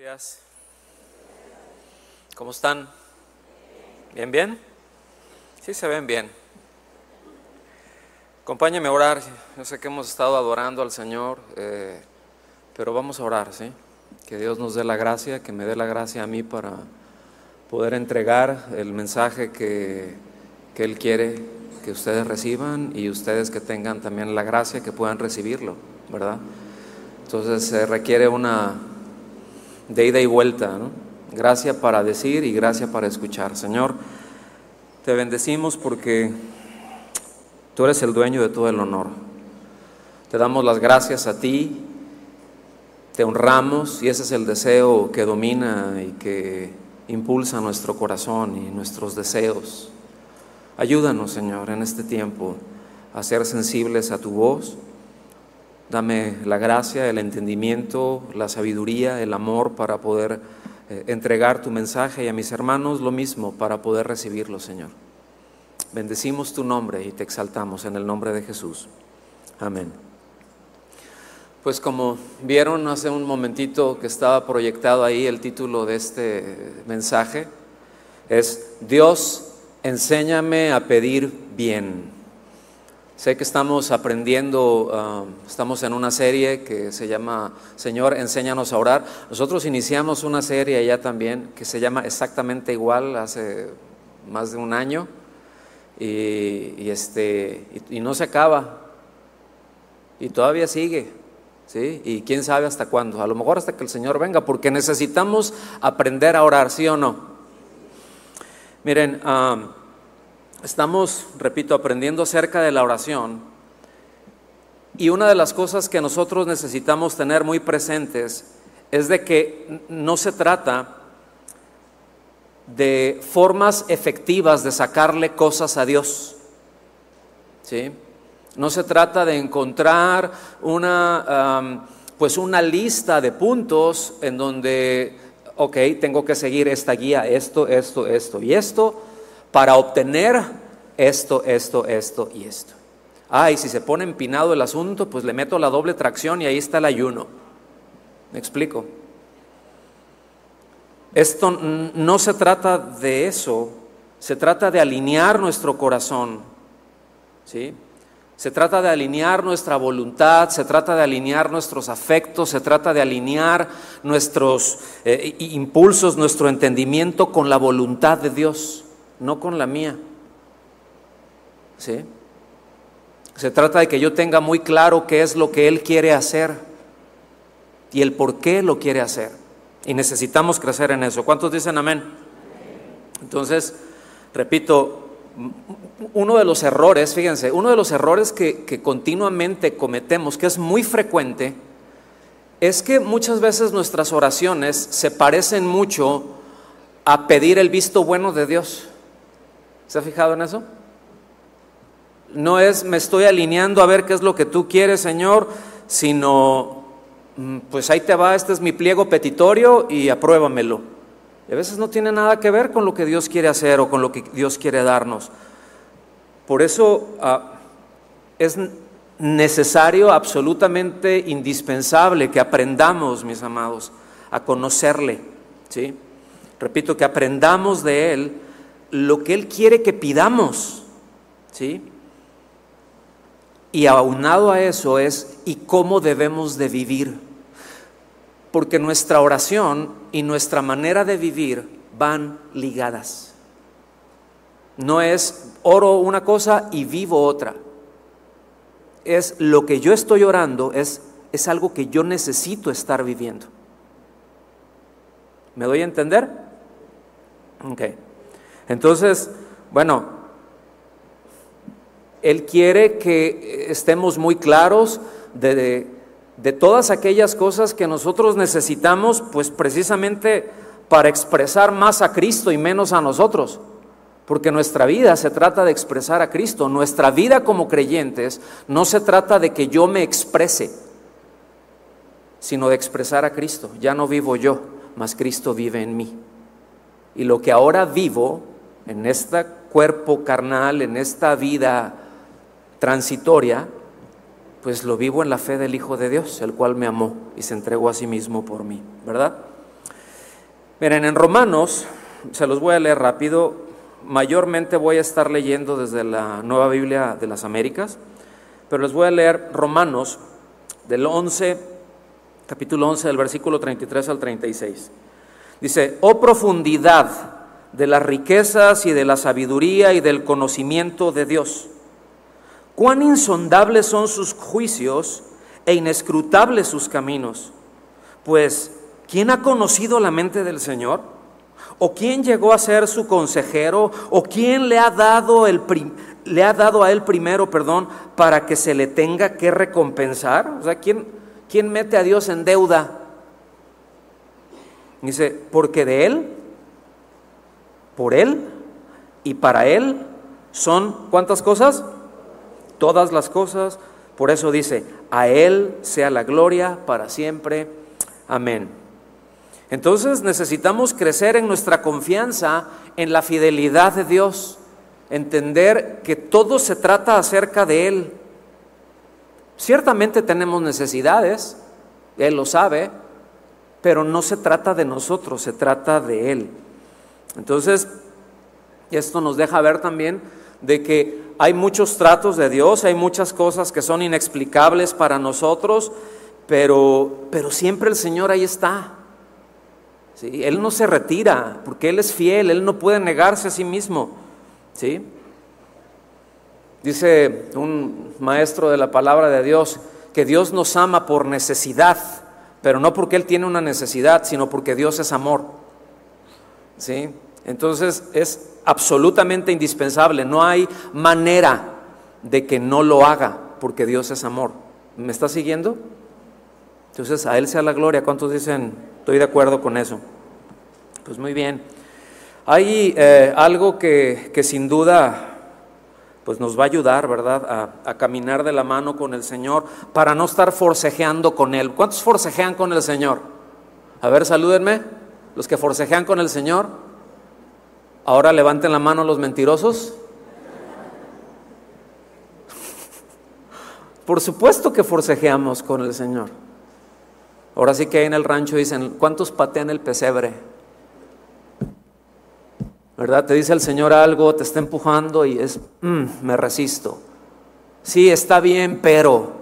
días. ¿Cómo están? ¿Bien, bien? Sí, se ven bien. Acompáñeme a orar. Yo sé que hemos estado adorando al Señor, eh, pero vamos a orar, ¿sí? Que Dios nos dé la gracia, que me dé la gracia a mí para poder entregar el mensaje que, que Él quiere que ustedes reciban y ustedes que tengan también la gracia que puedan recibirlo, ¿verdad? Entonces se requiere una de ida y vuelta, ¿no? Gracia para decir y gracia para escuchar. Señor, te bendecimos porque tú eres el dueño de todo el honor. Te damos las gracias a ti, te honramos y ese es el deseo que domina y que impulsa nuestro corazón y nuestros deseos. Ayúdanos, Señor, en este tiempo a ser sensibles a tu voz Dame la gracia, el entendimiento, la sabiduría, el amor para poder eh, entregar tu mensaje y a mis hermanos lo mismo para poder recibirlo, Señor. Bendecimos tu nombre y te exaltamos en el nombre de Jesús. Amén. Pues como vieron hace un momentito que estaba proyectado ahí el título de este mensaje, es Dios, enséñame a pedir bien. Sé que estamos aprendiendo, ah, estamos en una serie que se llama Señor, enséñanos a orar. Nosotros iniciamos una serie allá también que se llama exactamente igual hace más de un año y, este, y, no se acaba y todavía sigue. ¿Sí? Y quién sabe hasta cuándo, a lo mejor hasta que el Señor venga, porque necesitamos aprender a orar, ¿sí o no? Miren, uh, Estamos, repito, aprendiendo acerca de la oración y una de las cosas que nosotros necesitamos tener muy presentes es de que no se trata de formas efectivas de sacarle cosas a Dios. ¿Sí? No se trata de encontrar una, pues una lista de puntos en donde, ok, tengo que seguir esta guía, esto, esto, esto y esto, para obtener esto, esto, esto y esto. Ah, y si se pone empinado el asunto, pues le meto la doble tracción y ahí está el ayuno. ¿Me explico? Esto no se trata de eso, se trata de alinear nuestro corazón. ¿Sí? Se trata de alinear nuestra voluntad, se trata de alinear nuestros afectos, se trata de alinear nuestros eh, impulsos, nuestro entendimiento con la voluntad de Dios no con la mía. ¿Sí? Se trata de que yo tenga muy claro qué es lo que Él quiere hacer y el por qué lo quiere hacer. Y necesitamos crecer en eso. ¿Cuántos dicen amén? Entonces, repito, uno de los errores, fíjense, uno de los errores que, que continuamente cometemos, que es muy frecuente, es que muchas veces nuestras oraciones se parecen mucho a pedir el visto bueno de Dios. ¿Se ha fijado en eso? No es me estoy alineando a ver qué es lo que tú quieres, Señor, sino mm, pues ahí te va, este es mi pliego petitorio y apruébamelo. Y a veces no tiene nada que ver con lo que Dios quiere hacer o con lo que Dios quiere darnos. Por eso ah, es necesario, absolutamente indispensable que aprendamos, mis amados, a conocerle. ¿sí? Repito, que aprendamos de Él lo que Él quiere que pidamos. ¿Sí? Y aunado a eso es, ¿y cómo debemos de vivir? Porque nuestra oración y nuestra manera de vivir van ligadas. No es oro una cosa y vivo otra. Es lo que yo estoy orando, es, es algo que yo necesito estar viviendo. ¿Me doy a entender? Okay. Entonces, bueno, Él quiere que estemos muy claros de, todas aquellas cosas que nosotros necesitamos, pues precisamente para expresar más a Cristo y menos a nosotros. Porque nuestra vida se trata de expresar a Cristo. Nuestra vida como creyentes no se trata de que yo me exprese, sino de expresar a Cristo. Ya no vivo yo, mas Cristo vive en mí. Y lo que ahora vivo, en este cuerpo carnal, en esta vida transitoria, pues lo vivo en la fe del Hijo de Dios, el cual me amó y se entregó a sí mismo por mí, ¿verdad? Miren, en Romanos, se los voy a leer rápido, mayormente voy a estar leyendo desde la Nueva Biblia de las Américas, pero les voy a leer Romanos del 11, capítulo 11, del versículo 33 al 36. Dice, oh profundidad de las riquezas y de la sabiduría y del conocimiento de Dios. Cuán insondables son sus juicios e inescrutables sus caminos. Pues, ¿quién ha conocido la mente del Señor? ¿O quién llegó a ser su consejero? ¿O quién le ha dado, el le ha dado a él primero, perdón, para que se le tenga que recompensar? O sea, ¿quién, quién mete a Dios en deuda? Dice, porque de Él, por Él y para Él son cuántas cosas? Todas las cosas. Por eso dice, a Él sea la gloria para siempre. Amén. Entonces necesitamos crecer en nuestra confianza en la fidelidad de Dios, entender que todo se trata acerca de Él. Ciertamente tenemos necesidades, Él lo sabe, pero no se trata de nosotros, se trata de Él. Entonces, esto nos deja ver también de que hay muchos tratos de Dios, hay muchas cosas que son inexplicables para nosotros, pero, pero siempre el Señor ahí está. ¿sí? Él no se retira, porque Él es fiel, Él no puede negarse a sí mismo. ¿sí? Dice un maestro de la palabra de Dios que Dios nos ama por necesidad pero no porque Él tiene una necesidad, sino porque Dios es amor. ¿Sí? Entonces es absolutamente indispensable, no hay manera de que no lo haga, porque Dios es amor. ¿Me está siguiendo? Entonces a Él sea la gloria. ¿Cuántos dicen, estoy de acuerdo con eso? Pues muy bien. Hay eh, algo que, que sin duda pues nos va a ayudar, ¿verdad?, a, caminar de la mano con el Señor para no estar forcejeando con Él. ¿Cuántos forcejean con el Señor? A ver, salúdenme, los que forcejean con el Señor. Ahora levanten la mano los mentirosos. Por supuesto que forcejeamos con el Señor. Ahora sí que ahí en el rancho dicen, ¿cuántos patean el pesebre? ¿verdad? Te dice el Señor algo, te está empujando y es, mm, me resisto. Sí, está bien, pero,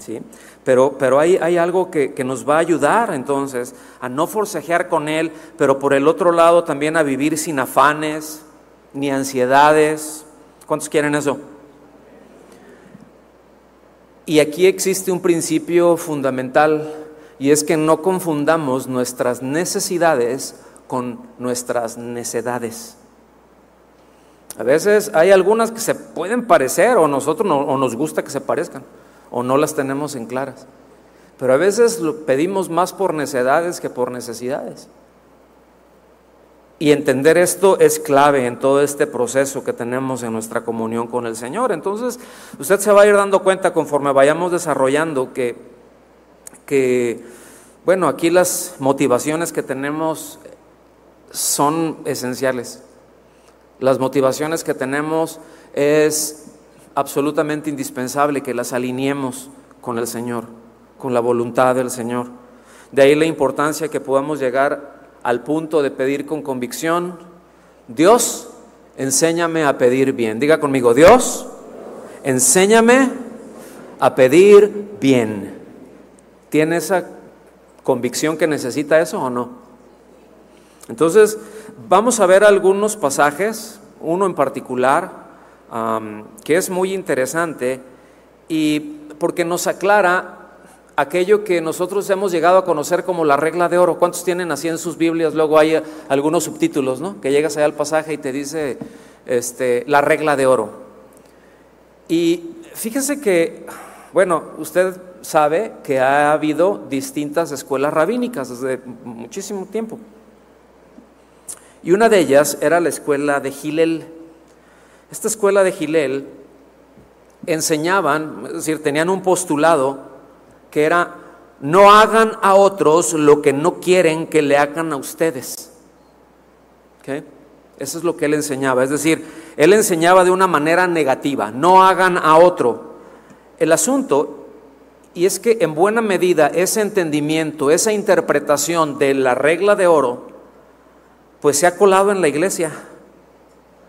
¿sí? Pero, pero hay, algo que, que, nos va a ayudar entonces a no forcejear con Él, pero por el otro lado también a vivir sin afanes ni ansiedades. ¿Cuántos quieren eso? Y aquí existe un principio fundamental y es que no confundamos nuestras necesidades con nuestras necedades. A veces hay algunas que se pueden parecer o nosotros no, o nos gusta que se parezcan o no las tenemos en claras. Pero a veces lo pedimos más por necedades que por necesidades. Y entender esto es clave en todo este proceso que tenemos en nuestra comunión con el Señor. Entonces, usted se va a ir dando cuenta conforme vayamos desarrollando que, que bueno, aquí las motivaciones que tenemos son esenciales. Las motivaciones que tenemos es absolutamente indispensable que las alineemos con el Señor, con la voluntad del Señor. De ahí la importancia que podamos llegar al punto de pedir con convicción, Dios, enséñame a pedir bien. Diga conmigo, Dios, enséñame a pedir bien. ¿Tiene esa convicción que necesita eso o no? Entonces, vamos a ver algunos pasajes, uno en particular, que es muy interesante y porque nos aclara aquello que nosotros hemos llegado a conocer como la regla de oro. ¿Cuántos tienen así en sus Biblias? Luego hay algunos subtítulos, ¿no? Que llegas allá al pasaje y te dice este, la regla de oro. Y fíjese que, bueno, usted sabe que ha habido distintas escuelas rabínicas desde muchísimo tiempo. Y una de ellas era la escuela de Gilel. Esta escuela de Gilel enseñaban, es decir, tenían un postulado que era, no hagan a otros lo que no quieren que le hagan a ustedes. Eso es lo que él enseñaba. Es decir, él enseñaba de una manera negativa, no hagan a otro. El asunto, y es que en buena medida ese entendimiento, esa interpretación de la regla de oro, pues se ha colado en la iglesia,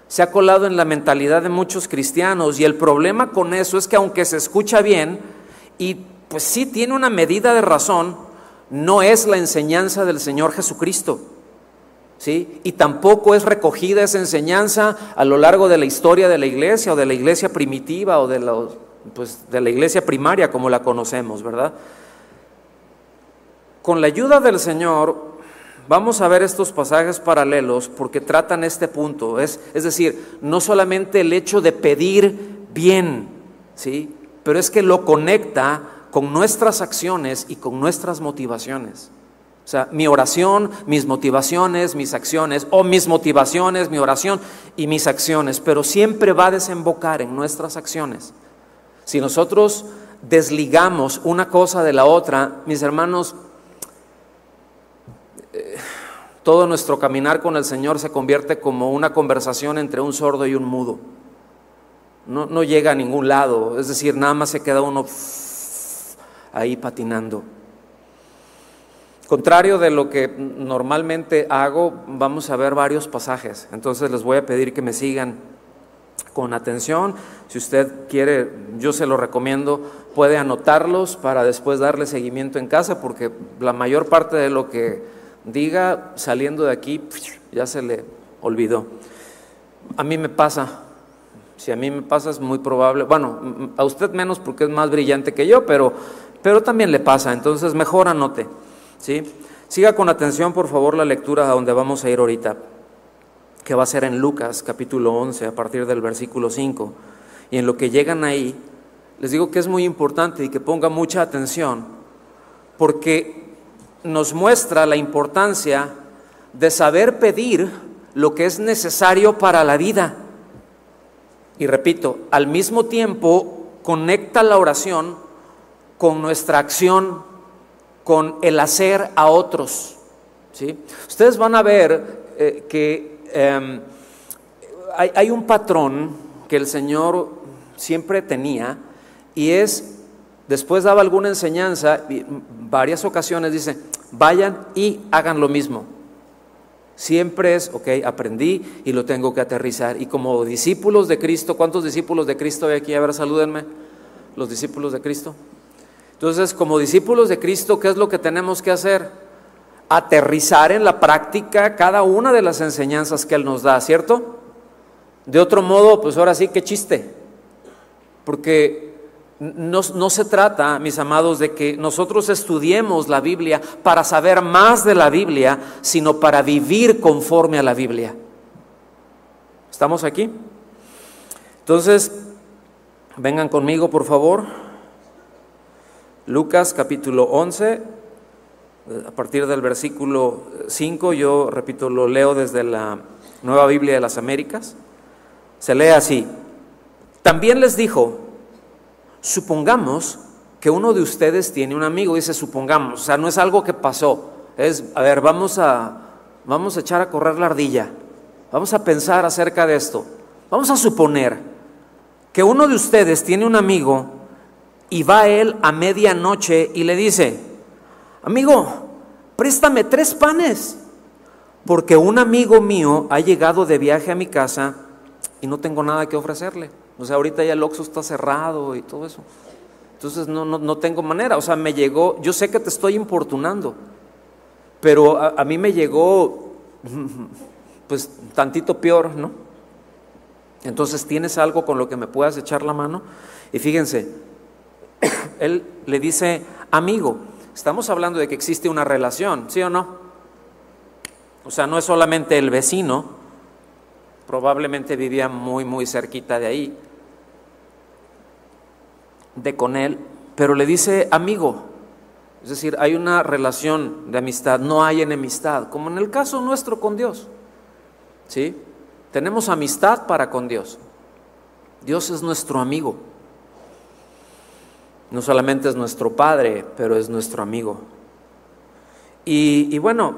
se ha colado en la mentalidad de muchos cristianos y el problema con eso es que aunque se escucha bien y pues sí tiene una medida de razón, no es la enseñanza del Señor Jesucristo. ¿Sí? Y tampoco es recogida esa enseñanza a lo largo de la historia de la iglesia o de la iglesia primitiva o de, pues, de la iglesia primaria como la conocemos, ¿verdad? Con la ayuda del Señor vamos a ver estos pasajes paralelos porque tratan este punto, es, es decir, no solamente el hecho de pedir bien, ¿sí? pero es que lo conecta con nuestras acciones y con nuestras motivaciones. O sea, mi oración, mis motivaciones, mis acciones, o mis motivaciones, mi oración y mis acciones, pero siempre va a desembocar en nuestras acciones. Si nosotros desligamos una cosa de la otra, mis hermanos, todo nuestro caminar con el Señor se convierte como una conversación entre un sordo y un mudo. No, no llega a ningún lado, es decir, nada más se queda uno ahí patinando. Contrario de lo que normalmente hago, vamos a ver varios pasajes. Entonces les voy a pedir que me sigan con atención. Si usted quiere, yo se lo recomiendo, puede anotarlos para después darle seguimiento en casa, porque la mayor parte de lo que diga saliendo de aquí ya se le olvidó. A mí me pasa, si a mí me pasa es muy probable, bueno, a usted menos porque es más brillante que yo, pero, pero también le pasa, entonces mejor anote. ¿sí? Siga con atención, por favor, la lectura a donde vamos a ir ahorita, que va a ser en Lucas capítulo 11, a partir del versículo 5. Y en lo que llegan ahí, les digo que es muy importante y que ponga mucha atención, porque nos muestra la importancia de saber pedir lo que es necesario para la vida. Y repito, al mismo tiempo conecta la oración con nuestra acción con el hacer a otros. ¿sí? Ustedes van a ver eh, que em, hay, hay un patrón que el Señor siempre tenía y es, después daba alguna enseñanza, varias ocasiones dice, vayan y hagan lo mismo. Siempre es, ok, aprendí y lo tengo que aterrizar. Y como discípulos de Cristo, ¿cuántos discípulos de Cristo hay aquí? A ver, salúdenme, los discípulos de Cristo. Entonces, como discípulos de Cristo, ¿qué es lo que tenemos que hacer? Aterrizar en la práctica cada una de las enseñanzas que Él nos da, ¿cierto? De otro modo, pues ahora sí, qué chiste. Porque no, se trata, mis amados, de que nosotros estudiemos la Biblia para saber más de la Biblia, sino para vivir conforme a la Biblia. ¿Estamos aquí? Entonces, vengan conmigo, por favor. Lucas capítulo 11, a partir del versículo 5, yo repito, lo leo desde la Nueva Biblia de las Américas, se lee así, también les dijo, supongamos que uno de ustedes tiene un amigo, dice supongamos, o sea, no es algo que pasó, es, a ver, vamos a, vamos a echar a correr la ardilla, vamos a pensar acerca de esto, vamos a suponer que uno de ustedes tiene un amigo y va él a medianoche y le dice, amigo, préstame tres panes, porque un amigo mío ha llegado de viaje a mi casa y no tengo nada que ofrecerle. O sea, ahorita ya el Oxxo está cerrado y todo eso. Entonces no, no, tengo manera. O sea, me llegó, yo sé que te estoy importunando, pero a, a mí me llegó pues tantito peor, ¿no? Entonces, ¿tienes algo con lo que me puedas echar la mano? Y fíjense, él le dice amigo. Estamos hablando de que existe una relación, ¿sí o no? O sea, no es solamente el vecino, probablemente vivía muy, muy cerquita de ahí, de con él, pero le dice amigo. Es decir, hay una relación de amistad, no hay enemistad, como en el caso nuestro con Dios. ¿Sí? Tenemos amistad para con Dios. Dios es nuestro amigo. No solamente es nuestro Padre, pero es nuestro amigo. Y, bueno,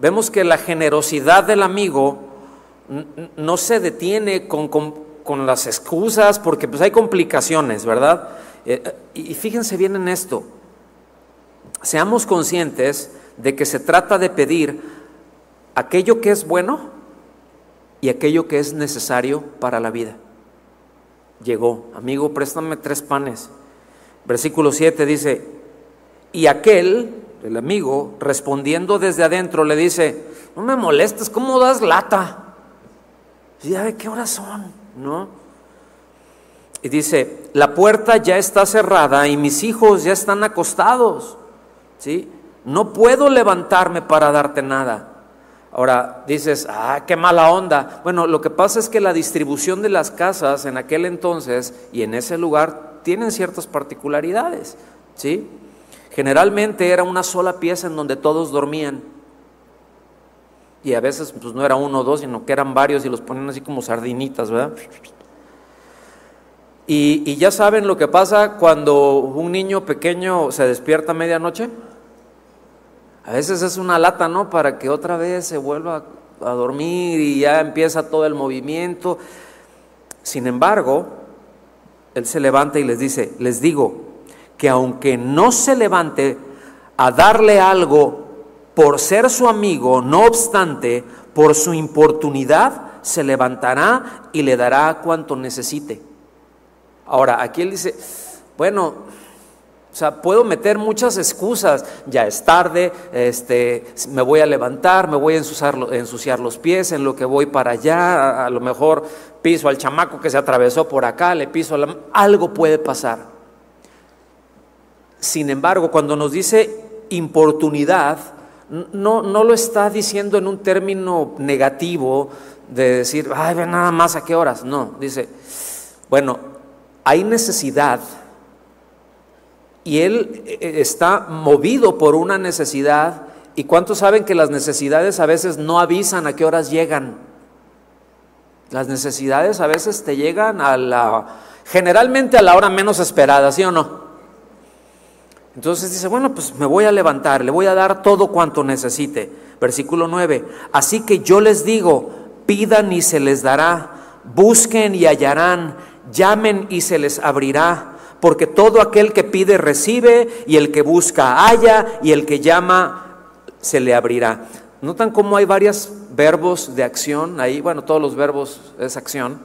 vemos que la generosidad del amigo no se detiene con, las excusas, porque pues hay complicaciones, ¿verdad? Eh, y fíjense bien en esto. Seamos conscientes de que se trata de pedir aquello que es bueno y aquello que es necesario para la vida. Llegó, amigo, préstame tres panes. Versículo 7 dice, y aquel, el amigo, respondiendo desde adentro, le dice, no me molestes, ¿cómo das lata? Ya qué horas son, ¿no? Y dice, la puerta ya está cerrada y mis hijos ya están acostados, ¿sí? No puedo levantarme para darte nada. Ahora dices, ah, qué mala onda. Bueno, lo que pasa es que la distribución de las casas en aquel entonces y en ese lugar tienen ciertas particularidades, ¿sí? Generalmente era una sola pieza en donde todos dormían. Y a veces pues no era uno o dos, sino que eran varios y los ponían así como sardinitas, ¿verdad? Y, ya saben lo que pasa cuando un niño pequeño se despierta a medianoche. A veces es una lata, ¿no? Para que otra vez se vuelva a dormir y ya empieza todo el movimiento. Sin embargo, él se levanta y les dice, les digo que aunque no se levante a darle algo por ser su amigo, no obstante, por su importunidad, se levantará y le dará cuanto necesite. Ahora, aquí él dice, bueno, o sea, puedo meter muchas excusas, ya es tarde, este, me voy a levantar, me voy a ensuciar, los pies en lo que voy para allá, a, lo mejor piso al chamaco que se atravesó por acá, le piso la... algo puede pasar. Sin embargo, cuando nos dice importunidad, no, no lo está diciendo en un término negativo de decir, ay, ve nada más a qué horas. No, dice, bueno, hay necesidad y él eh, eh, está movido por una necesidad. ¿Y cuántos saben que las necesidades a veces no avisan a qué horas llegan? Las necesidades a veces te llegan a la, generalmente a la hora menos esperada, ¿sí o no? Entonces dice, bueno, pues me voy a levantar, le voy a dar todo cuanto necesite. Versículo 9, así que yo les digo, pidan y se les dará, busquen y hallarán, llamen y se les abrirá porque todo aquel que pide recibe y el que busca halla y el que llama se le abrirá. ¿Notan cómo hay varios verbos de acción ahí? Bueno, todos los verbos es acción.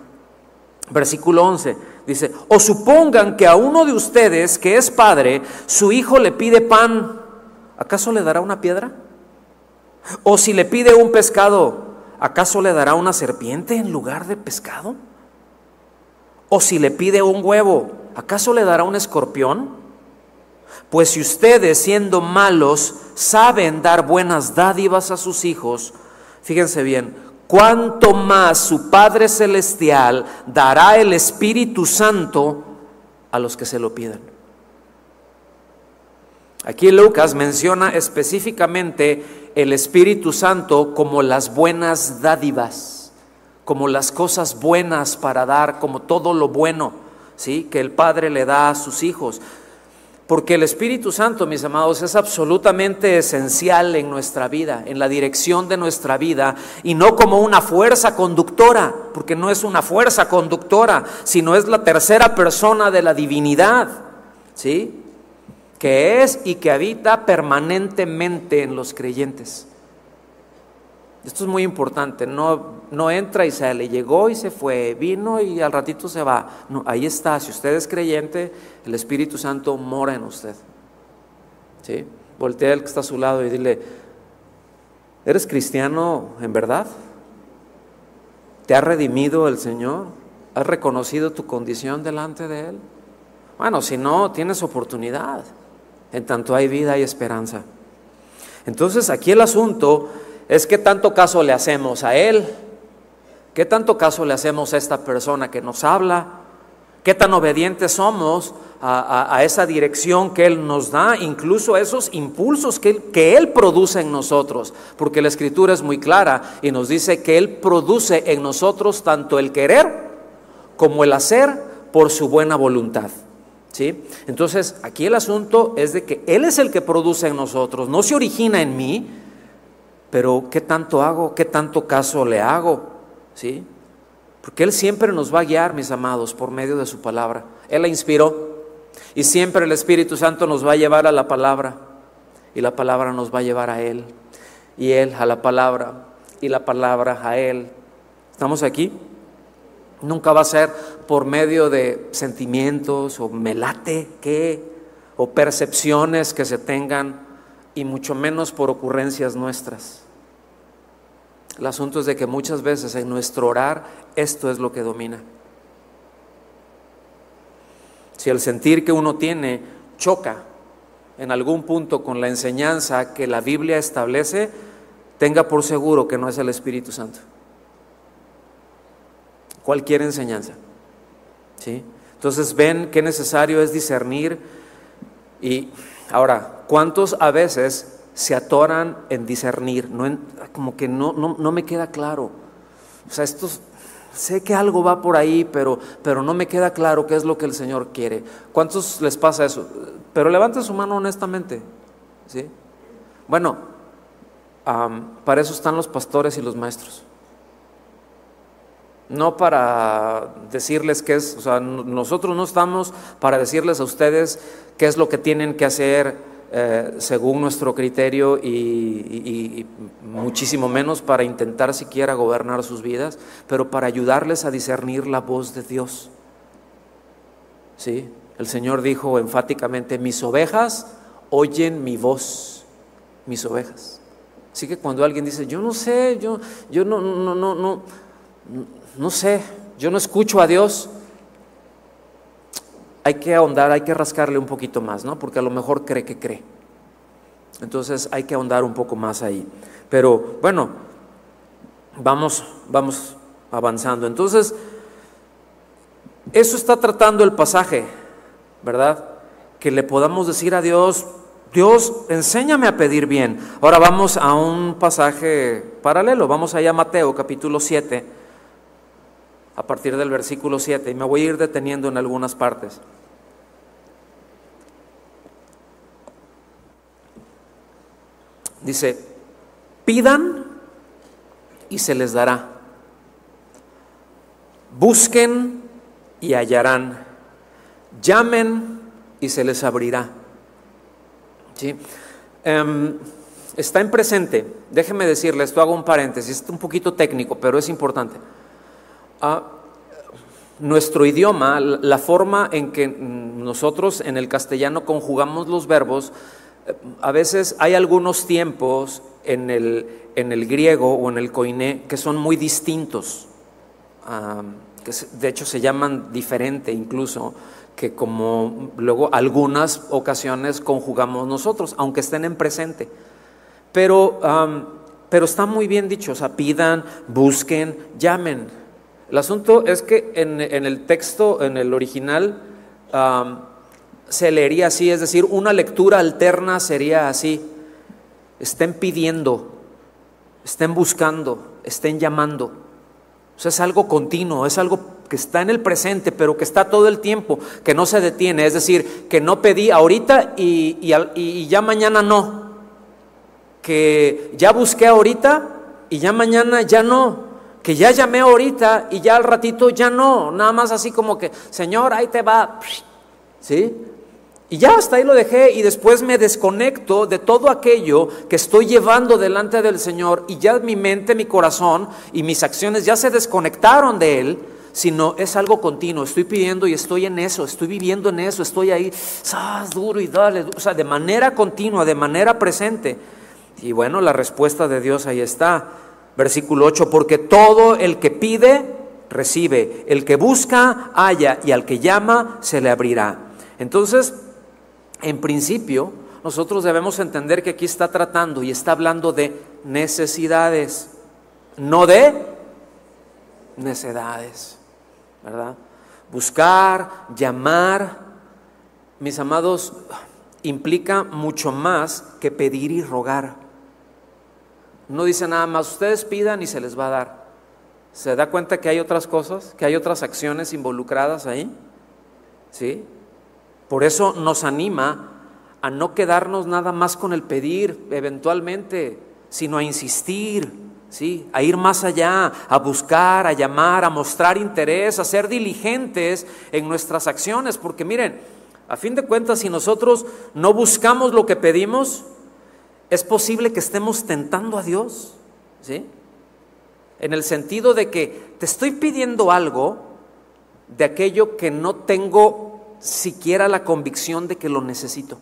Versículo 11 dice, o supongan que a uno de ustedes que es padre, su hijo le pide pan, ¿acaso le dará una piedra? O si le pide un pescado, ¿acaso le dará una serpiente en lugar de pescado? O si le pide un huevo, ¿acaso le dará un escorpión? Pues si ustedes, siendo malos, saben dar buenas dádivas a sus hijos, fíjense bien, cuánto más su Padre Celestial dará el Espíritu Santo a los que se lo piden. Aquí Lucas menciona específicamente el Espíritu Santo como las buenas dádivas, como las cosas buenas para dar, como todo lo bueno que el Padre le da a sus hijos. Porque el Espíritu Santo, mis amados, es absolutamente esencial en nuestra vida, en la dirección de nuestra vida, y no como una fuerza conductora, porque no es una fuerza conductora, sino es la tercera persona de la divinidad, ¿sí? Que es y que habita permanentemente en los creyentes. Esto es muy importante, no, no entra y sale, llegó y se fue, vino y al ratito se va. No, ahí está, si usted es creyente, el Espíritu Santo mora en usted. ¿Sí? Voltea al que está a su lado y dile, ¿eres cristiano en verdad? ¿Te ha redimido el Señor? ¿Has reconocido tu condición delante de Él? Bueno, si no, tienes oportunidad. En tanto hay vida y esperanza. Entonces aquí el asunto es qué tanto caso le hacemos a Él, qué tanto caso le hacemos a esta persona que nos habla, qué tan obedientes somos a, esa dirección que Él nos da, incluso a esos impulsos que que Él produce en nosotros, porque la Escritura es muy clara y nos dice que Él produce en nosotros tanto el querer como el hacer por su buena voluntad. ¿Sí? Entonces, aquí el asunto es de que Él es el que produce en nosotros, no se origina en mí, pero ¿qué tanto hago? ¿Qué tanto caso le hago? ¿Sí? Porque Él siempre nos va a guiar, mis amados, por medio de su palabra. Él la inspiró. Y siempre el Espíritu Santo nos va a llevar a la palabra y la palabra nos va a llevar a Él y Él a la palabra y la palabra a Él. ¿Estamos aquí? Nunca va a ser por medio de sentimientos o melate que o percepciones que se tengan y mucho menos por ocurrencias nuestras. El asunto es de que muchas veces en nuestro orar esto es lo que domina. Si el sentir que uno tiene choca en algún punto con la enseñanza que la Biblia establece, tenga por seguro que no es el Espíritu Santo. Cualquier enseñanza. ¿Sí? Entonces ven qué necesario es discernir y ahora, ¿cuántos a veces se atoran en discernir? No como que no, no, no me queda claro. O sea, estos sé que algo va por ahí, pero, pero no me queda claro qué es lo que el Señor quiere. ¿Cuántos les pasa eso? Pero levanten su mano honestamente. ¿sí? Bueno, para eso están los pastores y los maestros. No para decirles qué es, o sea, nosotros no estamos para decirles a ustedes qué es lo que tienen que hacer eh, según nuestro criterio y, muchísimo menos para intentar siquiera gobernar sus vidas, pero para ayudarles a discernir la voz de Dios. ¿Sí? El Señor dijo enfáticamente, mis ovejas oyen mi voz, mis ovejas. Así que cuando alguien dice, yo no sé, yo, yo no, no, no, no, no sé, yo no escucho a Dios, hay que ahondar, hay que rascarle un poquito más, ¿no? Porque a lo mejor cree que cree. Entonces hay que ahondar un poco más ahí. Pero bueno, vamos, vamos avanzando. Entonces, eso está tratando el pasaje, ¿verdad? Que le podamos decir a Dios, Dios, enséñame a pedir bien. Ahora vamos a un pasaje paralelo, vamos allá a Mateo capítulo 7, a partir del versículo 7, y me voy a ir deteniendo en algunas partes. Dice, pidan y se les dará. Busquen y hallarán. Llamen y se les abrirá. Em, está en presente. Déjenme decirle, esto hago un paréntesis, es un poquito técnico, pero es importante. Nuestro idioma, la forma en que nosotros en el castellano conjugamos los verbos, a veces hay algunos tiempos en el, en el griego o en el koiné que son muy distintos, que de hecho se llaman diferente incluso que como luego algunas ocasiones conjugamos nosotros, aunque estén en presente. Pero, pero está muy bien dicho, o sea, pidan, busquen, llamen. El asunto es que en, en el texto, en el original, se leería así, es decir, una lectura alterna sería así. Estén pidiendo, estén buscando, estén llamando. Es algo continuo, es algo que está en el presente, pero que está todo el tiempo, que no se detiene. Es decir, que no pedí ahorita y, y ya mañana no. Que ya busqué ahorita y ya mañana ya no que ya llamé ahorita y ya al ratito ya no, nada más así como que, Señor, ahí te va, ¿sí? Y ya hasta ahí lo dejé y después me desconecto de todo aquello que estoy llevando delante del Señor y ya mi mente, mi corazón y mis acciones ya se desconectaron de Él, sino es algo continuo. Estoy pidiendo y estoy en eso, estoy viviendo en eso, estoy ahí, ¡sas! duro y dale, o sea, de manera continua, de manera presente. Y bueno, la respuesta de Dios ahí está. Versículo 8, porque todo el que pide, recibe, el que busca, halla y al que llama, se le abrirá. Entonces, en principio, nosotros debemos entender que aquí está tratando y está hablando de necesidades, no de necedades, ¿verdad? Buscar, llamar, mis amados, implica mucho más que pedir y rogar. No dice nada más, ustedes pidan y se les va a dar. ¿Se da cuenta que hay otras cosas, que hay otras acciones involucradas ahí? ¿Sí? Por eso nos anima a no quedarnos nada más con el pedir eventualmente, sino a insistir, ¿sí? a ir más allá, a buscar, a llamar, a mostrar interés, a ser diligentes en nuestras acciones, porque miren, A fin de cuentas, si nosotros no buscamos lo que pedimos, es posible que estemos tentando a Dios, ¿sí? En el sentido de que te estoy pidiendo algo de aquello que no tengo siquiera la convicción de que lo necesito.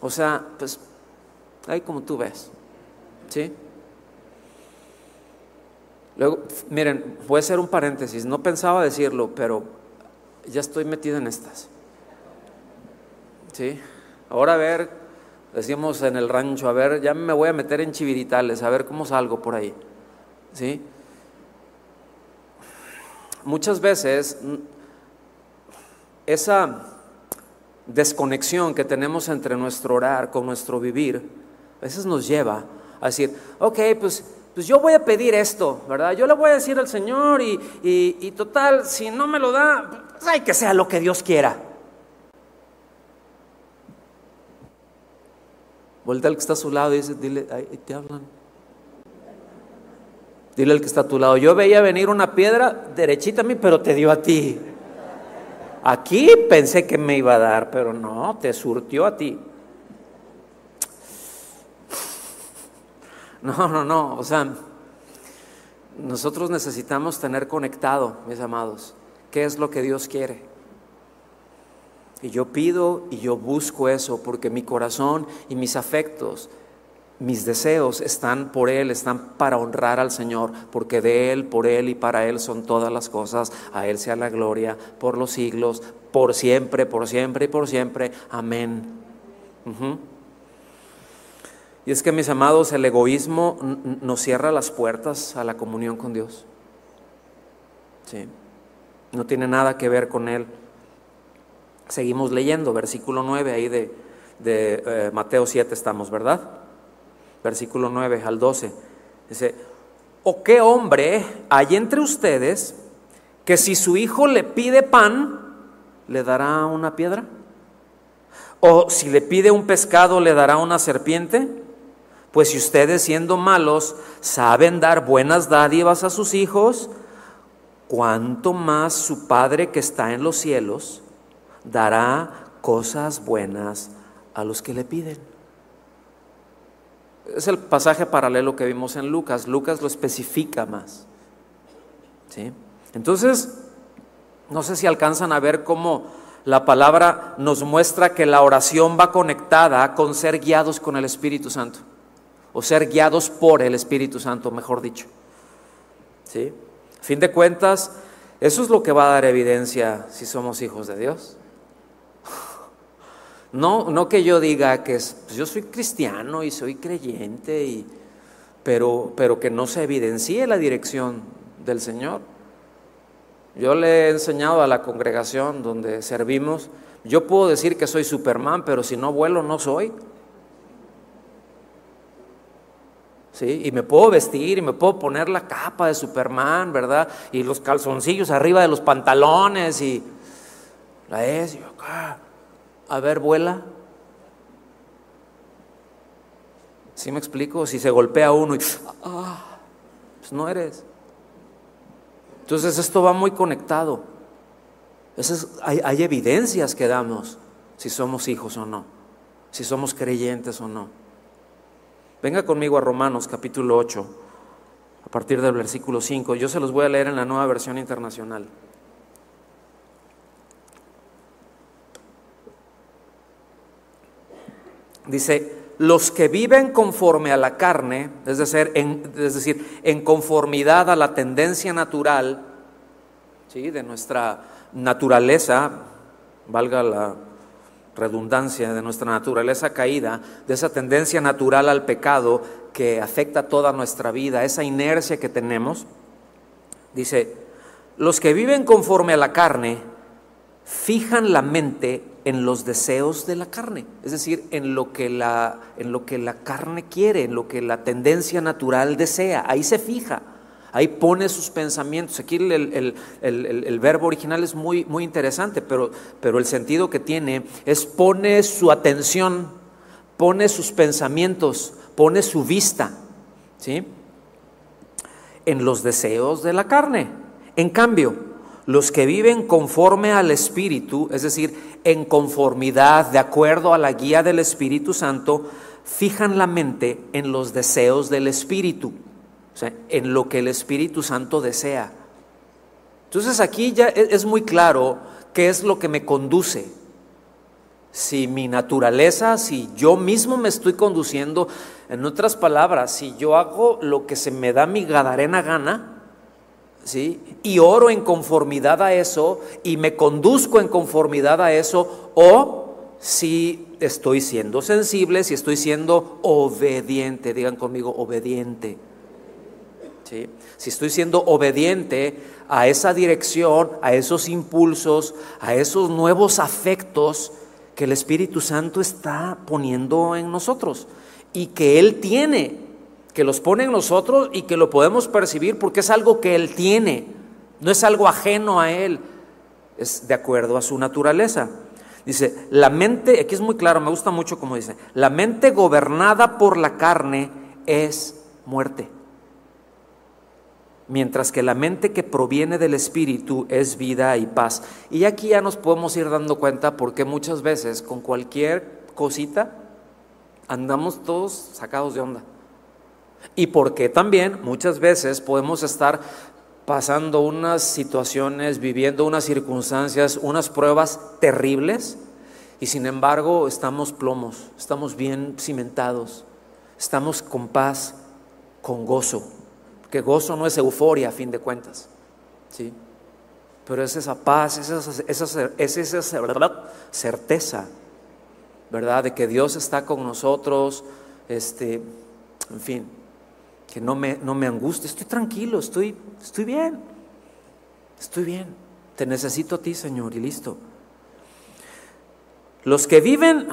O sea, pues ahí como tú ves, ¿sí? Luego, miren, voy a hacer un paréntesis, no pensaba decirlo, pero ya estoy metido en estas. ¿Sí? Ahora a ver, decíamos en el rancho, a ver, ya me voy a meter en chiviritales, a ver cómo salgo por ahí. ¿Sí? Muchas veces esa desconexión que tenemos entre nuestro orar con nuestro vivir, a veces nos lleva a decir, ok, pues pues yo voy a pedir esto, ¿verdad? Yo le voy a decir al Señor y, total, si no me lo da, pues hay que sea lo que Dios quiera. Vuelta al que está a su lado y dice, dile, ahí te hablan. Dile al que está a tu lado, yo veía venir una piedra derechita a mí, pero te dio a ti. Aquí pensé que me iba a dar, pero no, te surtió a ti. No, no, no. O sea, nosotros necesitamos tener conectado, mis amados, qué es lo que Dios quiere. Y yo pido y yo busco eso porque mi corazón y mis afectos, mis deseos están por Él, están para honrar al Señor, porque de Él, por Él y para Él son todas las cosas. A Él sea la gloria por los siglos, por siempre, por siempre y por siempre. Amén. Y es que, mis amados, el egoísmo nos cierra las puertas a la comunión con Dios. Sí. No tiene nada que ver con Él. Seguimos leyendo, versículo 9, ahí de, eh, Mateo 7 estamos, ¿verdad? Versículo 9 al 12. Dice, ¿o qué hombre hay entre ustedes que si su hijo le pide pan, le dará una piedra? ¿O si le pide un pescado, le dará una serpiente? Pues si ustedes siendo malos saben dar buenas dádivas a sus hijos, ¿cuánto más su Padre que está en los cielos dará cosas buenas a los que le piden? Es el pasaje paralelo que vimos en Lucas. Lucas lo especifica más. ¿Sí? Entonces, no sé si alcanzan a ver cómo la palabra nos muestra que la oración va conectada con ser guiados con el Espíritu Santo o ser guiados por el Espíritu Santo, mejor dicho. ¿Sí? A fin de cuentas, eso es lo que va a dar evidencia si somos hijos de Dios. No, no que yo diga que es, pues yo soy cristiano y soy creyente, y, pero, pero que no se evidencie la dirección del Señor. Yo le he enseñado a la congregación donde servimos, yo puedo decir que soy Superman, pero si no vuelo no soy. Y me puedo vestir y me puedo poner la capa de Superman, ¿verdad? Y los calzoncillos arriba de los pantalones y la es, y acá, a ver, vuela. ¿Sí me explico? Si se golpea uno y, ah, pues no eres. Entonces esto va muy conectado. hay, hay evidencias que damos si somos hijos o no, si somos creyentes o no. Venga conmigo a Romanos capítulo 8, a partir del versículo 5. Yo se los voy a leer en la nueva versión internacional. Dice, los que viven conforme a la carne, es decir, en, conformidad a la tendencia natural ¿sí? de nuestra naturaleza, valga la redundancia de nuestra naturaleza caída, de esa tendencia natural al pecado que afecta toda nuestra vida, esa inercia que tenemos, dice, los que viven conforme a la carne fijan la mente en los deseos de la carne, es decir, en lo que la, en lo que la carne quiere, en lo que la tendencia natural desea, ahí se fija. Ahí pone sus pensamientos. Aquí el, verbo original es muy, muy interesante, pero, pero el sentido que tiene es pone su atención, pone sus pensamientos, pone su vista, ¿sí? En los deseos de la carne. En cambio, los que viven conforme al Espíritu, es decir, en conformidad, de acuerdo a la guía del Espíritu Santo, fijan la mente en los deseos del Espíritu, o sea, en lo que el Espíritu Santo desea. Entonces aquí ya e, es muy claro qué es lo que me conduce. Si mi naturaleza, si yo mismo me estoy conduciendo, en otras palabras, si yo hago lo que se me da mi gadarena gana, ¿sí? Y oro en conformidad a eso y me conduzco en conformidad a eso o si estoy siendo sensible, si estoy siendo obediente, digan conmigo obediente. ¿Sí? Si estoy siendo obediente a esa dirección, a esos impulsos, a esos nuevos afectos que el Espíritu Santo está poniendo en nosotros y que Él tiene que los pone en nosotros y que lo podemos percibir porque es algo que Él tiene, no es algo ajeno a Él, es de acuerdo a su naturaleza. Dice, la mente, aquí es muy claro, me gusta mucho como dice, la mente gobernada por la carne es muerte, mientras que la mente que proviene del Espíritu es vida y paz. Y aquí ya nos podemos ir dando cuenta porque muchas veces con cualquier cosita andamos todos sacados de onda. Y porque también muchas veces podemos estar pasando unas situaciones, viviendo unas circunstancias, unas pruebas terribles, y sin embargo estamos plomos, estamos bien cimentados, estamos con paz, con gozo, que gozo no es euforia a fin de cuentas, ¿sí? pero es esa paz, es esa, esa, es esa certeza, ¿verdad? De que Dios está con nosotros, este, en fin que no me, no me estoy tranquilo, estoy, estoy bien, estoy bien, te necesito a ti, Señor, y listo. Los que viven,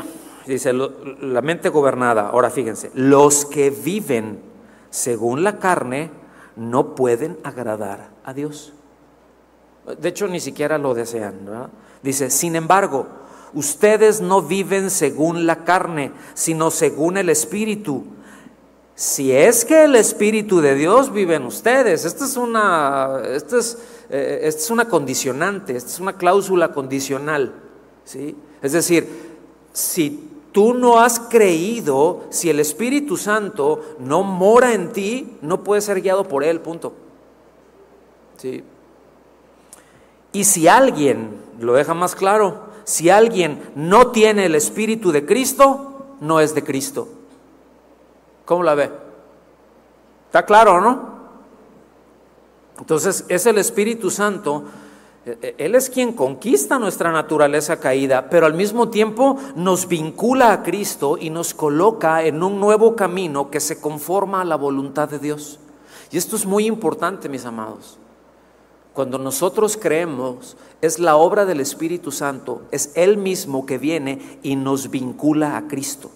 dice la mente gobernada, ahora fíjense, los que viven según la carne no pueden agradar a Dios. De hecho, ni siquiera lo desean. Dice, sin embargo, ustedes no viven según la carne, sino según el Espíritu si es que el Espíritu de Dios vive en ustedes. Esta es una, es, eh, es una condicionante, esta es una cláusula condicional. ¿sí? Es decir, si tú no has creído, si el Espíritu Santo no mora en ti, no puedes ser guiado por Él, punto. ¿Sí? Y si alguien, lo deja más claro, si alguien no tiene el Espíritu de Cristo, no es de Cristo. ¿Cómo la ve? ¿Está claro, no? Entonces es el Espíritu Santo, e, e, Él es quien conquista nuestra naturaleza caída, pero al mismo tiempo nos vincula a Cristo y nos coloca en un nuevo camino que se conforma a la voluntad de Dios. Y esto es muy importante, mis amados. Cuando nosotros creemos, es la obra del Espíritu Santo, es Él mismo que viene y nos vincula a Cristo.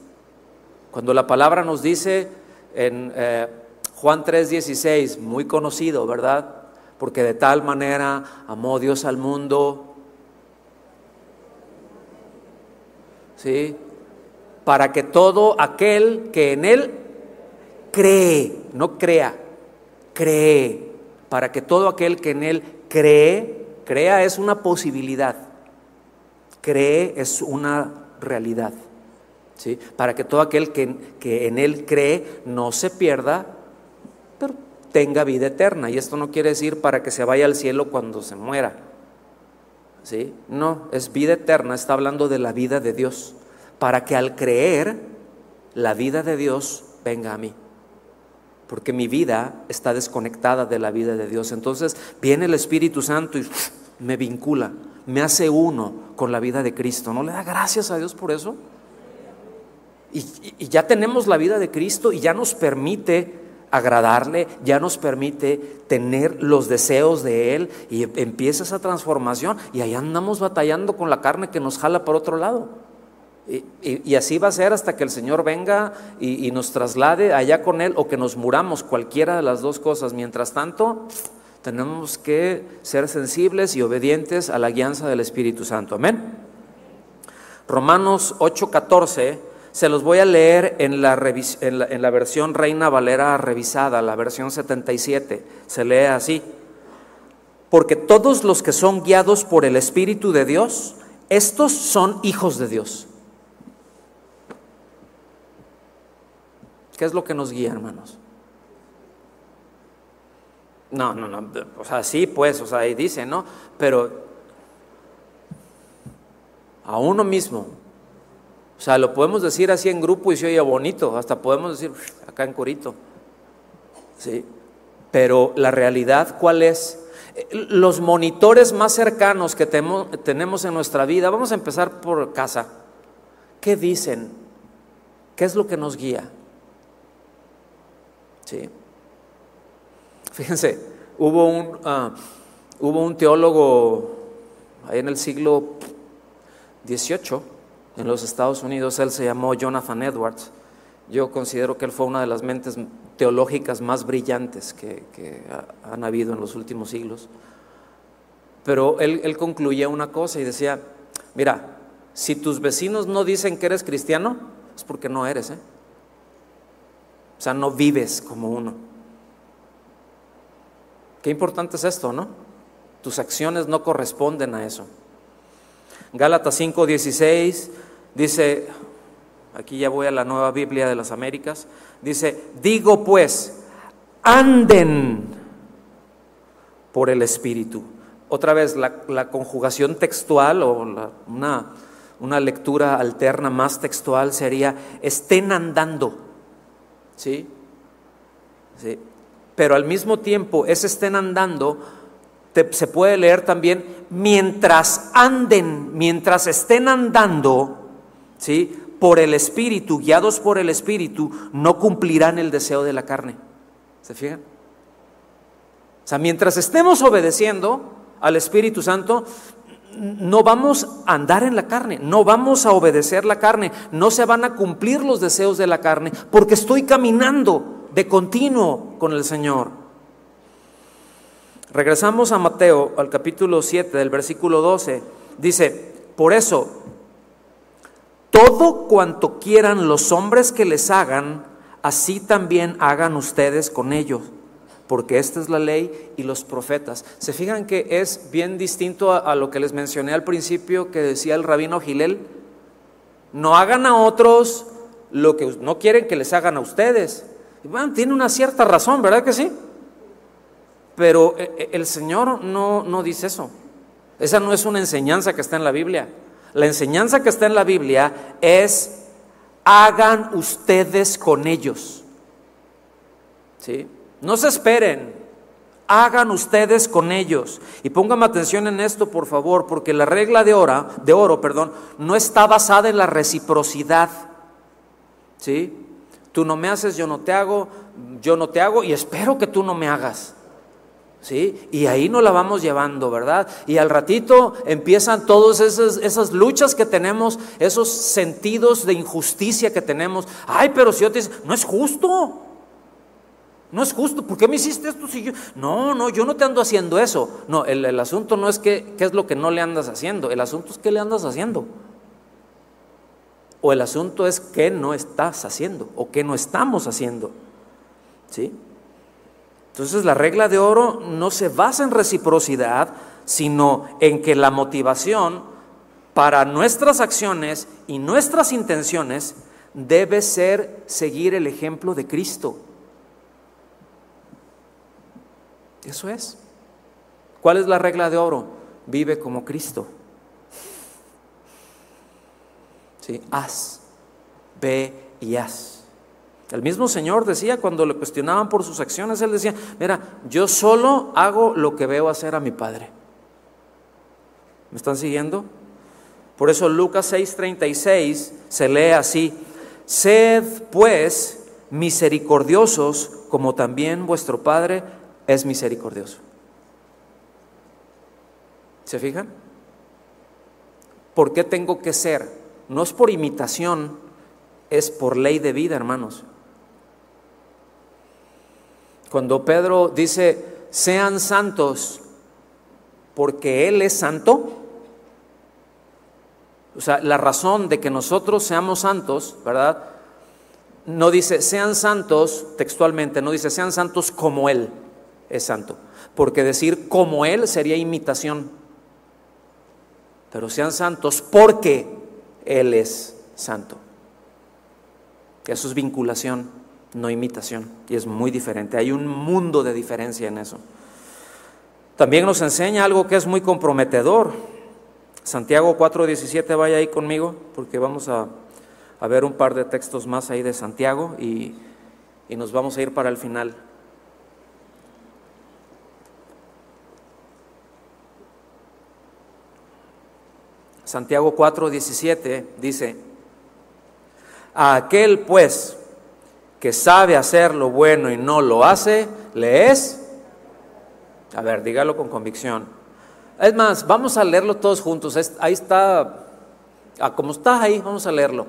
Cuando la palabra nos dice en eh, Juan 3:16, muy conocido, ¿verdad? Porque de tal manera amó Dios al mundo, ¿sí? Para que todo aquel que en Él cree, no crea, cree, para que todo aquel que en Él cree, crea es una posibilidad, cree es una realidad. Para que todo aquel que, que en Él cree no se pierda, pero tenga vida eterna. Y esto no quiere decir para que se vaya al cielo cuando se muera. ¿Sí? No, es vida eterna, está hablando de la vida de Dios. Para que al creer, la vida de Dios venga a mí. Porque mi vida está desconectada de la vida de Dios. Entonces viene el Espíritu Santo y me vincula, me hace uno con la vida de Cristo. ¿No le da gracias a Dios por eso? Y, ya tenemos la vida de Cristo y ya nos permite agradarle, ya nos permite tener los deseos de Él y empieza esa transformación y ahí andamos batallando con la carne que nos jala por otro lado. Y, así va a ser hasta que el Señor venga y, nos traslade allá con Él o que nos muramos, cualquiera de las dos cosas. Mientras tanto, tenemos que ser sensibles y obedientes a la guianza del Espíritu Santo. Amén. Romanos 8:14 se los voy a leer en la, en la, versión Reina Valera revisada, la versión 77. Se lee así. porque todos los que son guiados por el Espíritu de Dios, estos son hijos de Dios. ¿Qué es lo que nos guía, hermanos? No, no, no, o sea, sí, pues, o sea, ahí dice, ¿no? Pero a uno mismo, o sea, lo podemos decir así en grupo y se oye bonito, hasta podemos decir acá en corito, ¿sí? Pero la realidad, ¿cuál es? Los monitores más cercanos que tenemos en nuestra vida, vamos a empezar por casa. ¿Qué dicen? ¿Qué es lo que nos guía? ¿Sí? Fíjense, hubo un, ah, hubo un teólogo ahí en el siglo XVIII en los Estados Unidos, él se llamó Jonathan Edwards. Yo considero que él fue una de las mentes teológicas más brillantes que, han habido en los últimos siglos. Pero él, él concluía una cosa y decía, mira, si tus vecinos no dicen que eres cristiano, es porque no eres, ¿eh? O sea, no vives como uno. Qué importante es esto, ¿no? Tus acciones no corresponden a eso. Gálatas 5:16 dice, aquí ya voy a la nueva Biblia de las Américas, dice, digo pues, anden por el Espíritu. Otra vez, la, conjugación textual o una, una lectura alterna más textual sería, estén andando. ¿Sí? ¿Sí? Pero al mismo tiempo, ese estén andando, se puede leer también, mientras anden, mientras estén andando, ¿sí? Por el Espíritu, guiados por el Espíritu, no cumplirán el deseo de la carne. ¿Se fijan? O sea, mientras estemos obedeciendo al Espíritu Santo, no vamos a andar en la carne, no vamos a obedecer la carne, no se van a cumplir los deseos de la carne, porque estoy caminando de continuo con el Señor. Regresamos a Mateo, al capítulo 7, del versículo 12. Dice, por eso, todo cuanto quieran los hombres que les hagan, así también hagan ustedes con ellos porque esta es la ley y los profetas. ¿Se fijan que es bien distinto a, lo que les mencioné al principio que decía el rabino Gilel? No hagan a otros lo que no quieren que les hagan a ustedes. bueno, tiene una cierta razón, ¿verdad que sí? Pero eh, eh, el Señor no, no dice eso. Esa no es una enseñanza que está en la Biblia. La enseñanza que está en la Biblia es hagan ustedes con ellos. ¿Sí? No se esperen, hagan ustedes con ellos. Y pónganme atención en esto, por favor, porque la regla de oro, de oro, perdón, no está basada en la reciprocidad. ¿Sí? Tú no me haces, yo no te hago, yo no te hago y espero que tú no me hagas. ¿Sí? Y ahí nos la vamos llevando, ¿verdad? Y al ratito empiezan todas esas, esas, luchas que tenemos, esos sentidos de injusticia que tenemos. Ay, pero si yo te digo, no es justo. No es justo, ¿por qué me hiciste esto si yo? No, no, yo no te ando haciendo eso. No, el, asunto no es que, qué es lo que no le andas haciendo, el asunto es qué le andas haciendo. O el asunto es qué no estás haciendo o qué no estamos haciendo. ¿Sí? Entonces la regla de oro no se basa en reciprocidad, sino en que la motivación para nuestras acciones y nuestras intenciones debe ser seguir el ejemplo de Cristo. Eso es. ¿Cuál es la regla de oro? Vive como Cristo. Sí, haz, ve y haz. El mismo Señor decía cuando le cuestionaban por sus acciones, Él decía, mira, yo solo hago lo que veo hacer a mi Padre. ¿Me están siguiendo? Por eso Lucas 6:36 se lee así, sed pues misericordiosos como también vuestro Padre es misericordioso. ¿Se fijan? ¿Por qué tengo que ser? No es por imitación, es por ley de vida, hermanos. Cuando Pedro dice, sean santos porque Él es santo, o sea, la razón de que nosotros seamos santos, ¿verdad? No dice, sean santos textualmente, no dice, sean santos como Él es santo. porque decir como Él sería imitación. Pero sean santos porque Él es santo. Eso es vinculación, no imitación. Y es muy diferente. Hay un mundo de diferencia en eso. También nos enseña algo que es muy comprometedor. Santiago 4:17, vaya ahí conmigo, porque vamos a, ver un par de textos más ahí de Santiago y, y nos vamos a ir para el final. Santiago 4:17 dice, a aquel pues que sabe hacer lo bueno y no lo hace, le es a ver, dígalo con convicción. Es más, vamos a leerlo todos juntos. Ahí está, ah, como está ahí, vamos a leerlo.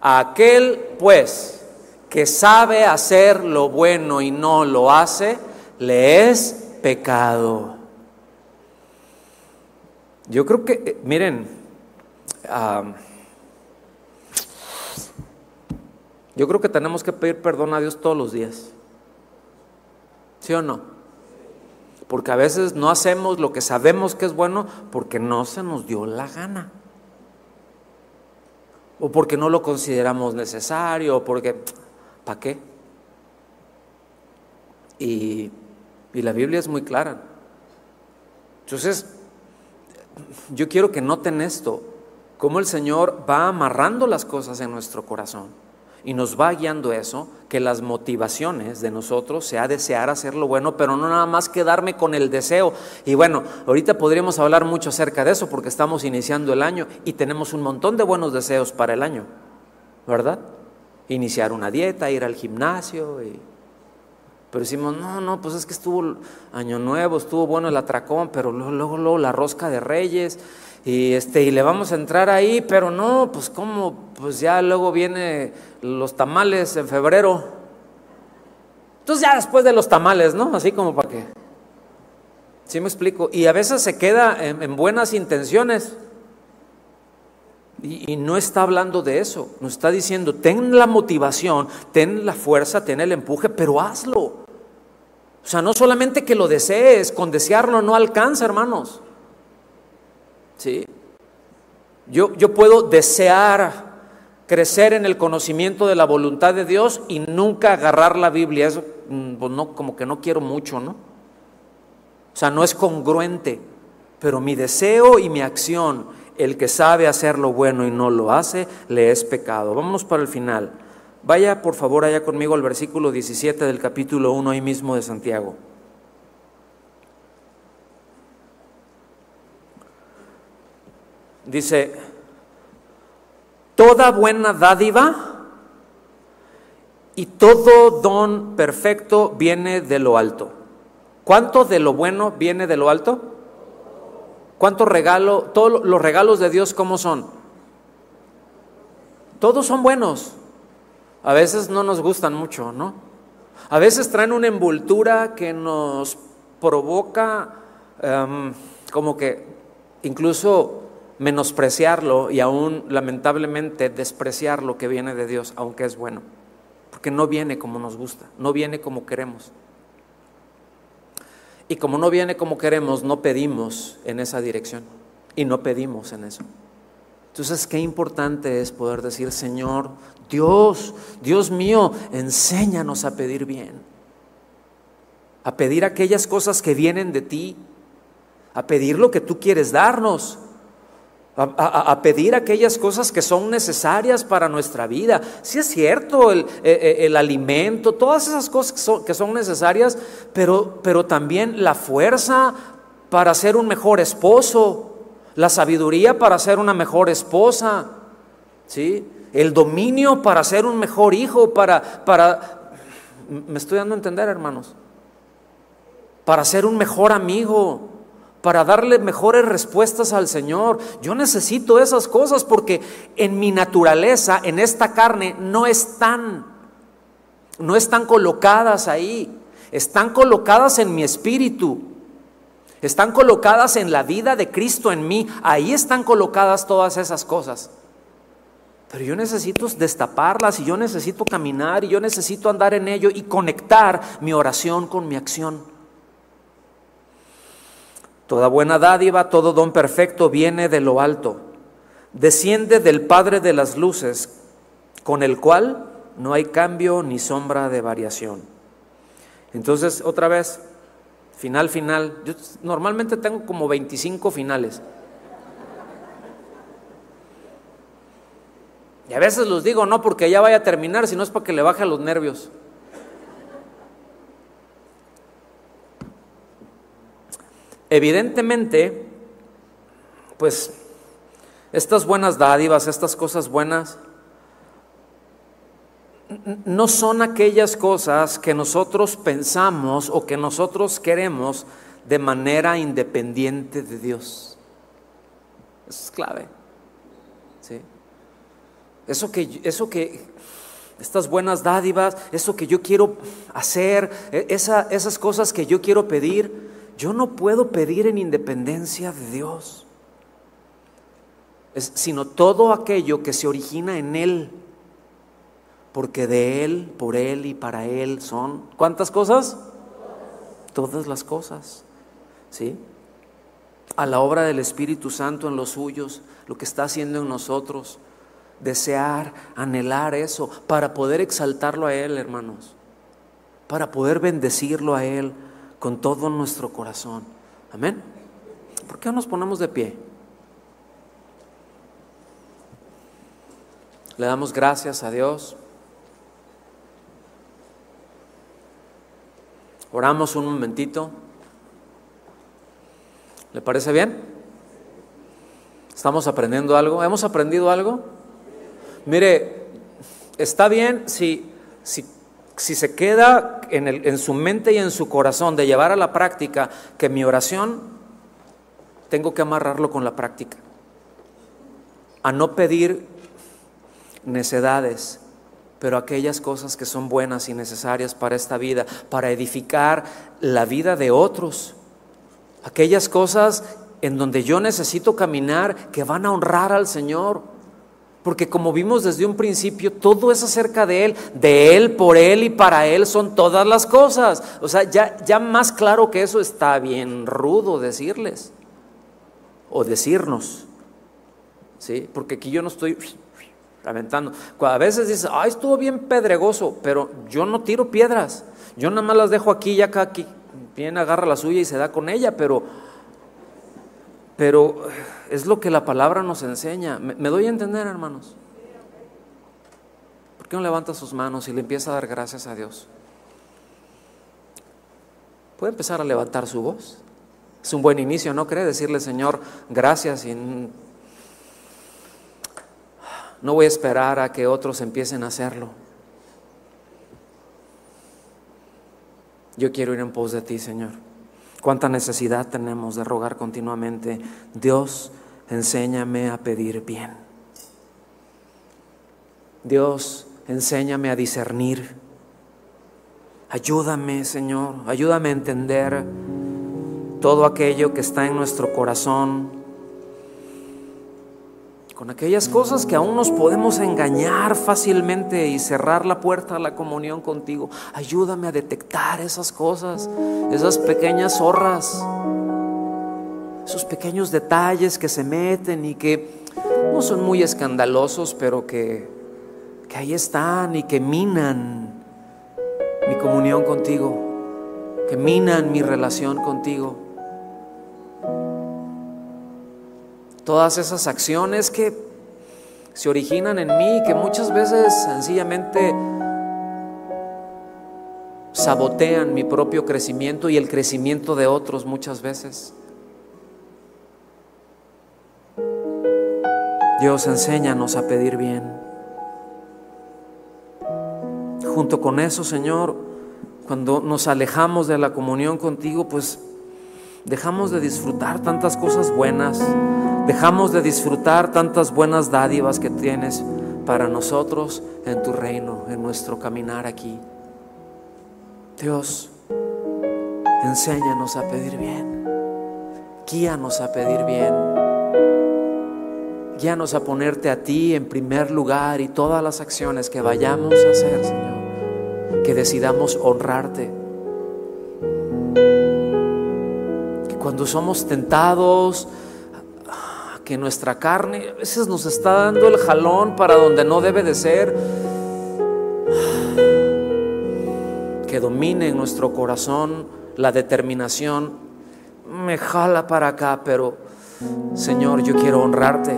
Aquel, pues, que sabe hacer lo bueno y no lo hace, le es pecado. Yo creo que, eh, miren, yo creo que tenemos que pedir perdón a Dios todos los días. ¿Sí o no? porque a veces no hacemos lo que sabemos que es bueno porque no se nos dio la gana. O porque no lo consideramos necesario, o porque, ¿para qué? Y, y la Biblia es muy clara. Entonces, yo quiero que noten esto, cómo el Señor va amarrando las cosas en nuestro corazón y nos va guiando eso, que las motivaciones de nosotros sea desear hacer lo bueno, pero no nada más quedarme con el deseo. Y bueno, ahorita podríamos hablar mucho acerca de eso porque estamos iniciando el año y tenemos un montón de buenos deseos para el año, ¿verdad? Iniciar una dieta, ir al gimnasio y... Pero decimos, no, no, pues es que estuvo año nuevo, estuvo bueno el atracón, pero luego, luego, luego la rosca de reyes y este y le vamos a entrar ahí, pero no, pues cómo, pues ya luego viene los tamales en febrero. Entonces ya después de los tamales, ¿no? Así como para qué. ¿Sí me explico? Y a veces se queda en, buenas intenciones. Y, y, no está hablando de eso, nos está diciendo, ten la motivación, ten la fuerza, ten el empuje, pero hazlo. O sea, no solamente que lo desees, con desearlo no alcanza, hermanos. ¿Sí? Yo, yo puedo desear crecer en el conocimiento de la voluntad de Dios y nunca agarrar la Biblia. Eso, mm, pues no, como que no quiero mucho, ¿no? O sea, no es congruente. Pero mi deseo y mi acción, el que sabe hacer lo bueno y no lo hace, le es pecado. Vámonos para el final. Vaya por favor allá conmigo al versículo 17 del capítulo 1 ahí mismo de Santiago. Dice, toda buena dádiva y todo don perfecto viene de lo alto. ¿Cuánto de lo bueno viene de lo alto? ¿Cuánto regalo? Todos los regalos de Dios, ¿cómo son? Todos son buenos. A veces no nos gustan mucho, ¿no? A veces traen una envoltura que nos provoca em, como que incluso menospreciarlo y aún lamentablemente despreciar lo que viene de Dios, aunque es bueno, porque no viene como nos gusta, no viene como queremos. Y como no viene como queremos, no pedimos en esa dirección. Y no pedimos en eso. Entonces, qué importante es poder decir, Señor, Dios, Dios mío, enséñanos a pedir bien, a pedir aquellas cosas que vienen de ti, a pedir lo que tú quieres darnos, a, pedir aquellas cosas que son necesarias para nuestra vida. Si es cierto, el, eh, eh, alimento, todas esas cosas que son, necesarias, pero, pero también la fuerza para ser un mejor esposo, la sabiduría para ser una mejor esposa, ¿sí? el dominio para ser un mejor hijo, para, para, me estoy dando a entender hermanos, para ser un mejor amigo, para darle mejores respuestas al Señor. Yo necesito esas cosas porque en mi naturaleza, en esta carne, no están, no están colocadas ahí, están colocadas en mi espíritu. Están colocadas en la vida de Cristo en mí. Ahí están colocadas todas esas cosas. Pero yo necesito destaparlas y yo necesito caminar y yo necesito andar en ello y conectar mi oración con mi acción. Toda buena dádiva, todo don perfecto viene de lo alto, desciende del Padre de las Luces, con el cual no hay cambio ni sombra de variación. Entonces, otra vez, final, final. Yo normalmente tengo como 25 finales. Y a veces los digo no porque ya vaya a terminar, sino es para que le baje los nervios. Evidentemente, pues estas buenas dádivas, estas cosas buenas, no son aquellas cosas que nosotros pensamos o que nosotros queremos de manera independiente de Dios. Eso es clave. ¿sí? Eso que, eso que, estas buenas dádivas, eso que yo quiero hacer, e, esas cosas que yo quiero pedir, yo no puedo pedir en independencia de Dios, sino todo aquello que se origina en Él, porque de Él, por Él y para Él son, ¿cuántas cosas? Todas las cosas, ¿sí? A la obra del Espíritu Santo en los suyos, lo que está haciendo en nosotros. Desear, anhelar eso, para poder exaltarlo a Él, hermanos, para poder bendecirlo a Él con todo nuestro corazón. Amén. ¿Por qué no nos ponemos de pie? Le damos gracias a Dios. Oramos un momentito. ¿Le parece bien? ¿Estamos aprendiendo algo? ¿Hemos aprendido algo? Mire, está bien si, si, si se queda en, el, en su mente y en su corazón de llevar a la práctica que mi oración tengo que amarrarlo con la práctica. A no pedir necedades, pero aquellas cosas que son buenas y necesarias para esta vida, para edificar la vida de otros. Aquellas cosas en donde yo necesito caminar que van a honrar al Señor. Porque como vimos desde un principio, todo es acerca de Él, de Él, por Él y para Él son todas las cosas. O sea, ya, ya más claro que eso está bien rudo decirles o decirnos. ¿Sí? Porque aquí yo no estoy aventando. A veces dices, ay, estuvo bien pedregoso, pero yo no tiro piedras. Yo nada más las dejo aquí y acá, aquí. Bien agarra la suya y se da con ella, pero pero es lo que la palabra nos enseña. ¿Me, doy a entender, hermanos? ¿Por qué no levanta sus manos y le empieza a dar gracias a Dios? Puede empezar a levantar su voz. Es un buen inicio, ¿no cree? Decirle, Señor, gracias y no voy a esperar a que otros empiecen a hacerlo. Yo quiero ir en pos de ti, Señor. Cuánta necesidad tenemos de rogar continuamente, Dios, enséñame a pedir bien. Dios, enséñame a discernir. Ayúdame, Señor, ayúdame a entender todo aquello que está en nuestro corazón, con aquellas cosas que aún nos podemos engañar fácilmente y cerrar la puerta a la comunión contigo. Ayúdame a detectar esas cosas, esas pequeñas zorras, esos pequeños detalles que se meten y que no son muy escandalosos, pero que, que ahí están y que minan mi comunión contigo, que minan mi relación contigo. Todas esas acciones que se originan en mí, que muchas veces sencillamente sabotean mi propio crecimiento y el crecimiento de otros muchas veces. Dios, enséñanos a pedir bien. Junto con eso, Señor, cuando nos alejamos de la comunión contigo, pues dejamos de disfrutar tantas cosas buenas, Dejamos de disfrutar tantas buenas dádivas que tienes para nosotros en tu reino, en nuestro caminar aquí. Dios, enséñanos a pedir bien. Guíanos a pedir bien. Guíanos a ponerte a ti en primer lugar y todas las acciones que vayamos a hacer, Señor. Que decidamos honrarte cuando somos tentados, que nuestra carne a veces nos está dando el jalón para donde no debe de ser, que domine en nuestro corazón la determinación, me jala para acá, pero Señor, yo quiero honrarte,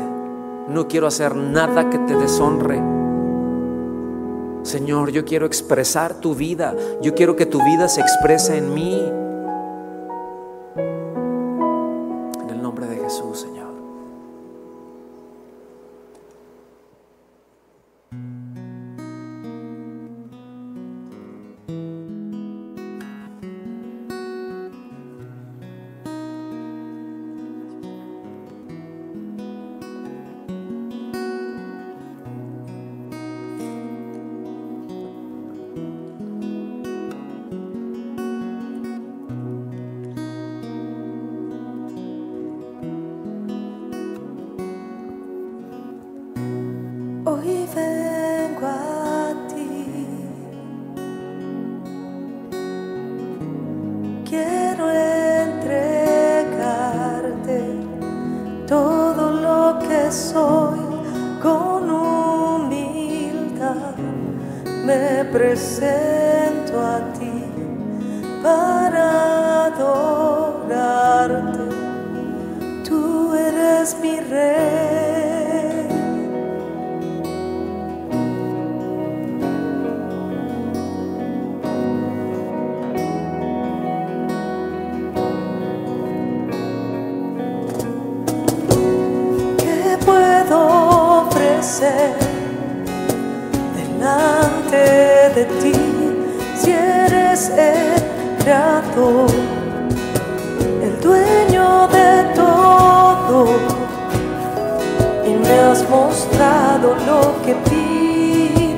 no quiero hacer nada que te deshonre. Señor, yo quiero expresar tu vida, yo quiero que tu vida se exprese en mí.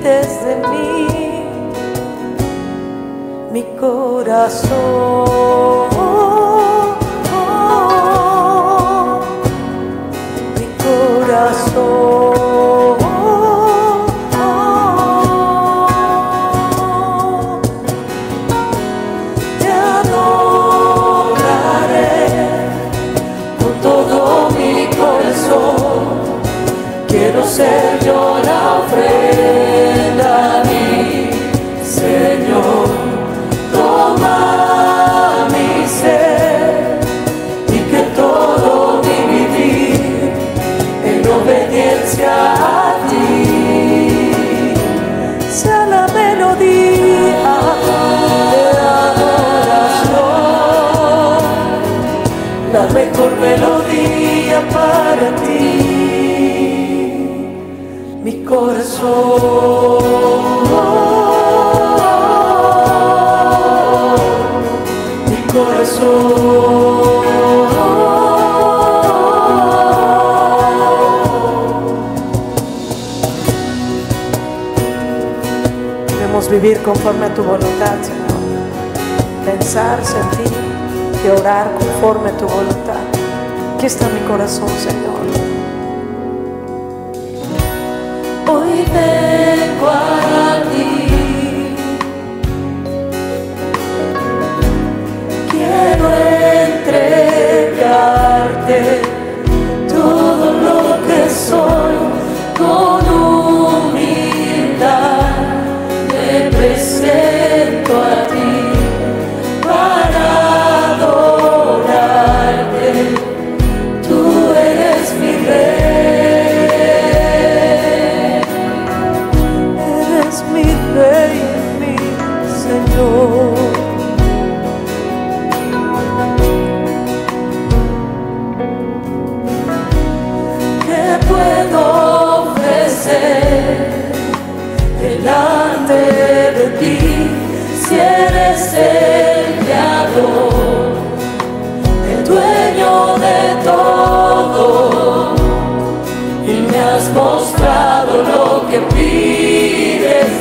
quites de mí mi corazón. Vivir conforme a tu voluntad, Señor. Pensar, sentir y orar conforme a tu voluntad. Aquí está mi corazón, Señor. Hoy vengo a ti. Quiero entregarte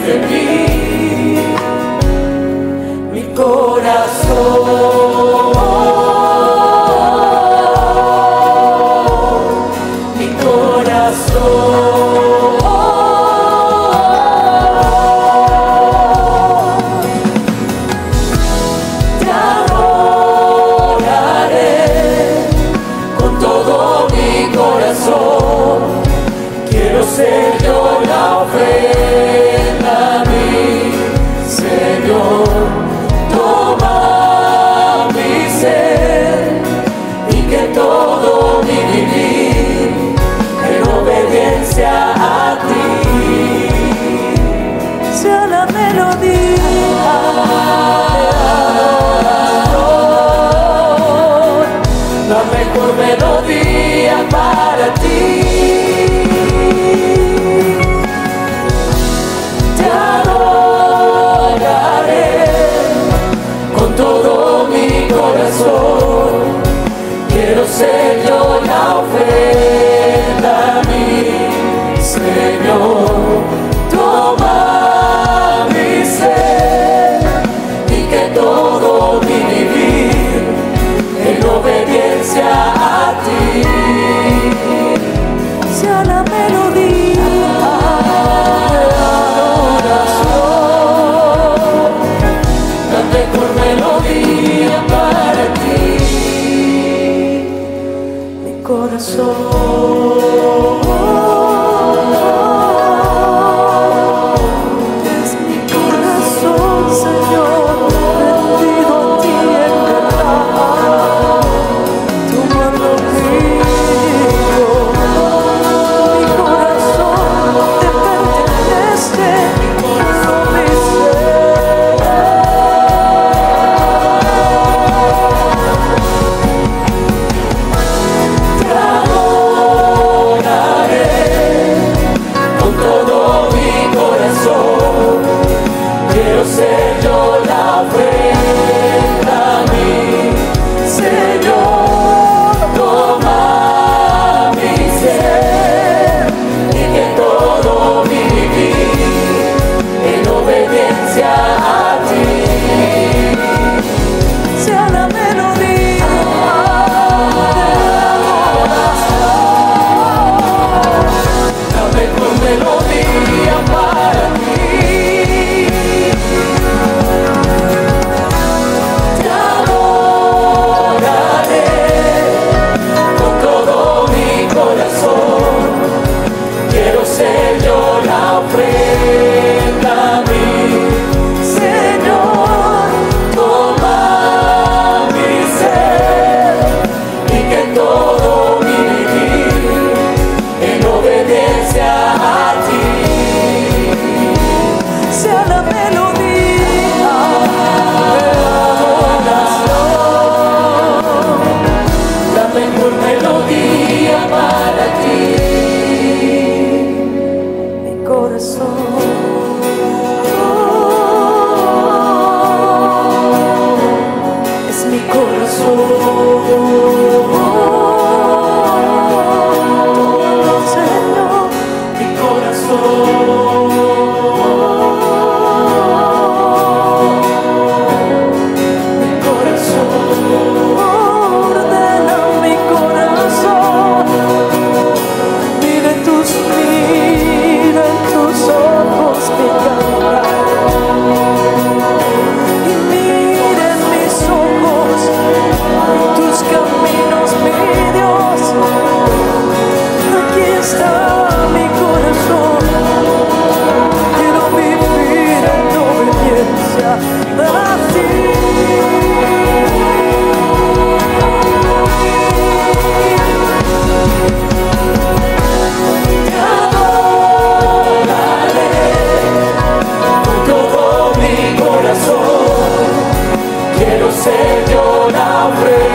de mí, mi corazón. Lord. Señor, abre.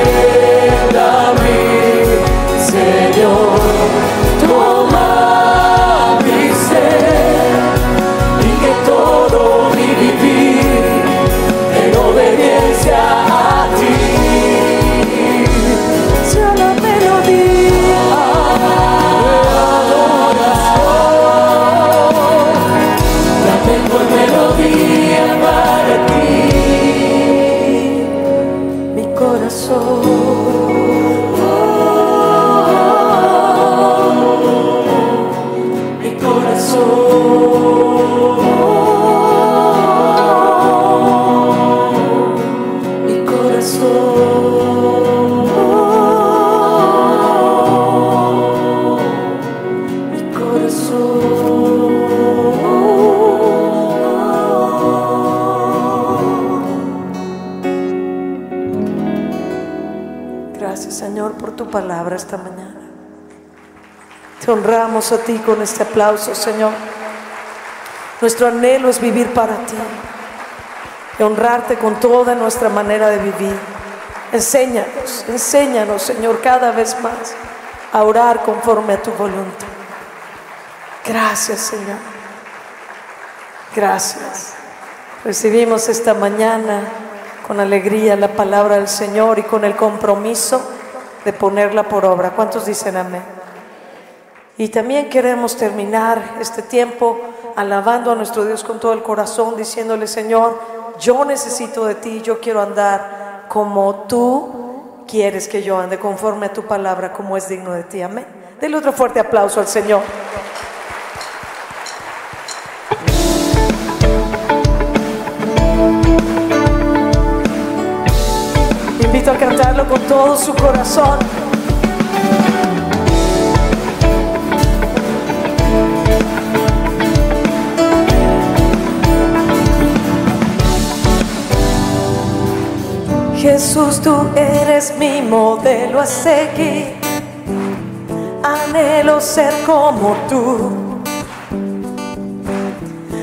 Te honramos a ti con este aplauso, Señor. Nuestro anhelo es vivir para ti y honrarte con toda nuestra manera de vivir. Enséñanos, enséñanos, Señor, cada vez más a orar conforme a tu voluntad. Gracias, Señor. Gracias. Recibimos esta mañana con alegría la palabra del Señor y con el compromiso de ponerla por obra. ¿Cuántos dicen amén? Y también queremos terminar este tiempo alabando a nuestro Dios con todo el corazón, diciéndole, Señor, yo necesito de ti, yo quiero andar como tú quieres que yo ande, conforme a tu palabra, como es digno de ti. Amén. Denle otro fuerte aplauso al Señor. Invito a cantarlo con todo su corazón. Jesús, tú eres mi modelo a seguir. Anhelo ser como tú.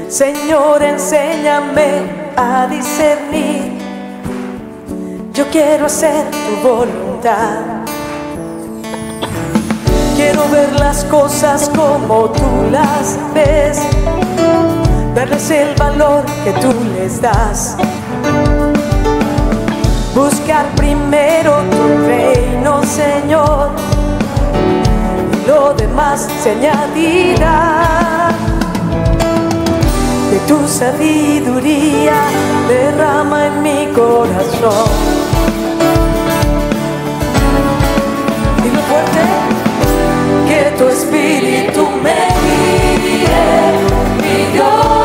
Señor, enséñame a discernir. Yo quiero hacer tu voluntad. Quiero ver las cosas como tú las ves. Darles el valor que tú les das. Buscar primero tu reino, Señor. Y lo demás se añadirá. De tu sabiduría derrama en mi corazón. Dilo fuerte. Que tu espíritu me guíe, Dios.